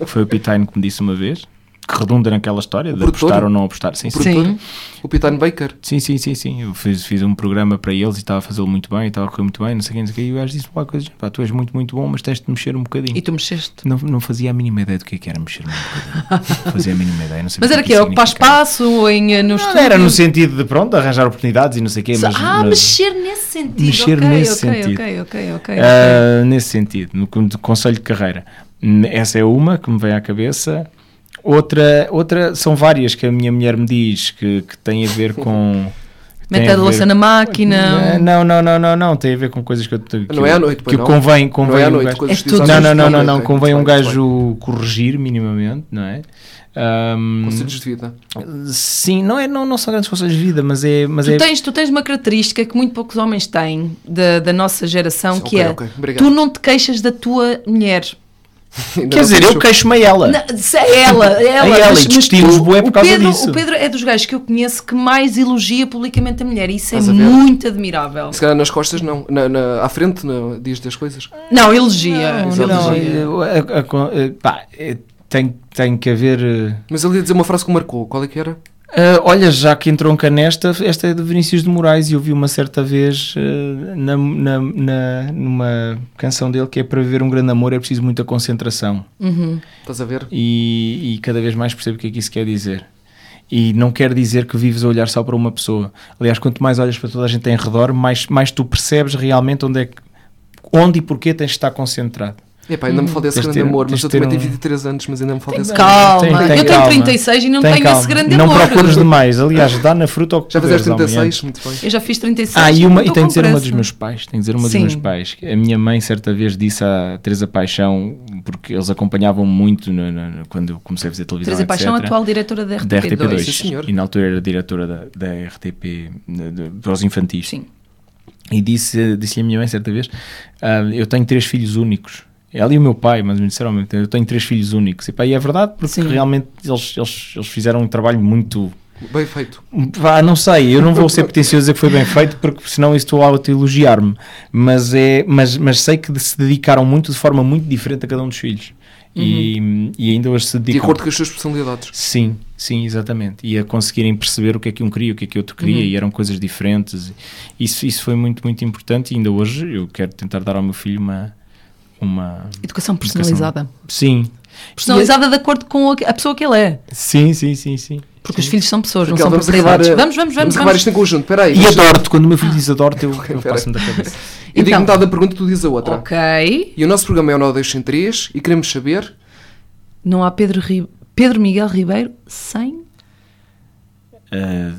Que foi o Pitine que me disse uma vez. Que redunda naquela história de produtor? apostar ou não apostar. Sim, sim. Sim. O Pitane Baker. Sim, sim, sim, sim. Eu fiz, fiz um programa para eles e estava a fazê-lo muito bem, e estava a correr muito bem, não sei o que, não sei o que. E o gajo disse uma coisa: pá, tu és muito, muito bom, mas tens de mexer um bocadinho. E tu mexeste. Não, não fazia a mínima ideia do que, é que era mexer um bocadinho. Fazia a mínima ideia. Não Mas sabia o era que que isso ocupar espaço em, eh, no Não, era no sentido de, pronto, arranjar oportunidades e não sei o quê, mas... ah, mas- mexer nesse sentido. Mexer ok, nesse ok, sentido. Ok, ok, ok. Ah, nesse sentido, no con- conselho de carreira. Essa é uma que me vem à cabeça. Outra, outra são várias que a minha mulher me diz que, que têm a ver com. Mete a louça na máquina. Não, não, não, não, não. Tem a ver com coisas que eu. Que Não é à noite, pois que não? convém, convém não é à um noite. gajo- É tudo. Não, não, não, não, não. Convém um gajo corrigir minimamente, não é? Bem. Conselhos de vida. sim, não, é, não, não são grandes conselhos de vida, mas é. Mas Tu é tens, tu tens uma característica que muito poucos homens têm da, da nossa geração, Sim, que ok, é ok, obrigado. tu não te queixas da tua mulher. Ainda Quer não dizer, eu queixo-me a ela. Não, se é ela, é ela. É ela, mas- e tu- bué por o causa Pedro, disso. O Pedro é dos gajos que eu conheço que mais elogia publicamente a mulher. Isso é Estás a ver? muito admirável. Se calhar nas costas não. Na, na- à frente na, diz das coisas. Não, elogia. Não, elogia. eu- a- a- a- eh, pá, tem, tem que haver. eh, Mas ele ia dizer uma frase que o marcou. Qual é que era? Ah, olha, já que entronca nesta, esta é de Vinícius de Moraes e eu vi uma certa vez eh, na, na- na- numa canção dele que é para viver um grande amor é preciso muita concentração Uhum. Estás a ver? e, e cada vez mais percebo o que é que isso quer dizer. E não quer dizer que vives a olhar só para uma pessoa. Aliás, quanto mais olhas para toda a gente em redor, mais, mais tu percebes realmente onde é que, onde e porquê tens de estar concentrado. Epá, ainda me falta esse grande ter- amor, mas eu também tenho um- 23 anos, mas ainda me falta esse grande Calma, Tem- tem eu tenho calma. 36 e não tenho calma. esse grande não amor. procures demais. Aliás, dá na fruta ao que Já fizeste puderes, homem, 36? antes. Muito bem. Eu já fiz 36. Ah, e, uma, não e com de ser uma dos meus pais. Tem de ser uma Sim. dos meus pais. A minha mãe, certa vez, disse à Teresa Paixão, porque eles acompanhavam muito no- no- no- quando eu comecei a fazer televisão. Teresa Paixão, atual diretora da da RTP2. RTP2. Sim, senhor. e na altura era diretora da, da RTP para os infantis. Sim. E disse, disse a minha mãe certa vez: ah, Eu tenho três filhos únicos. Ela e o meu pai, mas me disseram mesmo, eu tenho três filhos únicos. E, pá, e é verdade, porque Sim. realmente eles, eles, eles fizeram um trabalho muito. Bem feito. Vá, não sei, eu não vou ser pretencioso a dizer que foi bem feito, porque senão isso estou a auto-elogiar-me. Mas, é, mas, mas sei que se dedicaram muito de forma muito diferente a cada um dos filhos. E, e ainda hoje se De dedicam. acordo com as suas personalidades. Sim, sim, exatamente. E a conseguirem perceber o que é que um queria, o que é que outro queria, e eram coisas diferentes. Isso, isso foi muito, muito importante. E ainda hoje eu quero tentar dar ao meu filho uma. Uma Educação personalizada. Sim. Personalizada de acordo com a, pessoa que ele é. Sim, sim, sim, sim. Porque os filhos são pessoas, Raquel, não são vamos propriedades. eh, Vamos, vamos, vamos. acabar vamos. isto em conjunto. Espera aí. E deixa- adoro-te, quando o meu filho diz adoro-te, eu, eu passo-me da cabeça. Eu digo Então. metade da pergunta e tu dizes a outra. Ok. E o nosso programa é o Nó em 3 e queremos saber. Não há Pedro, Ri... Pedro Miguel Ribeiro sem. Ah,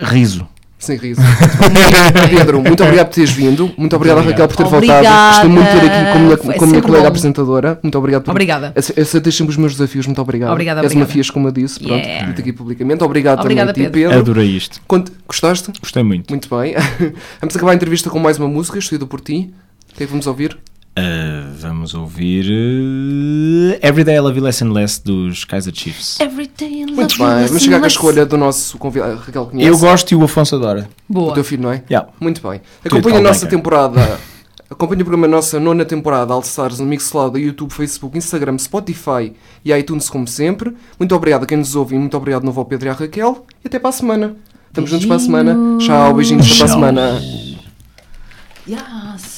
riso. Sem riso. Pedro, muito obrigado por teres vindo. Muito obrigado, obrigado. Raquel, por ter Obrigada. voltado. Gostei muito de ter aqui como minha, Foi como minha colega bom. apresentadora. Muito obrigado por. Obrigada. Ace- Aceitas sempre os meus desafios. Muito obrigado. Obrigada, És uma obrigada. fias, como eu disse. Pronto, Yeah. dito aqui publicamente. Obrigado Obrigada, também a ti, Pedro. Pedro. Adorei isto. Conte- Gostaste? Gostei muito. Muito bem. vamos acabar a entrevista com mais uma música, escolhida por ti. O que é que vamos ouvir? Ah, vamos ouvir uh, Everyday I Love You Less and Less dos Kaiser Chiefs. Every day I love Muito bem. Vamos chegar com a escolha do nosso convidado. Raquel conhece. Eu gosto e o Afonso adora. O Boa. teu filho, não é? Yeah. Muito bem. Tudo Acompanha a nossa temporada. Acompanha o programa nossa nona temporada All Stars no Mixcloud, YouTube, Facebook, Instagram, Spotify e iTunes como sempre. Muito obrigado a quem nos ouve e muito obrigado de novo ao Pedro e à Raquel. E até para a semana. Estamos juntos para a semana. Tchau, beijinhos até para a semana. Yes.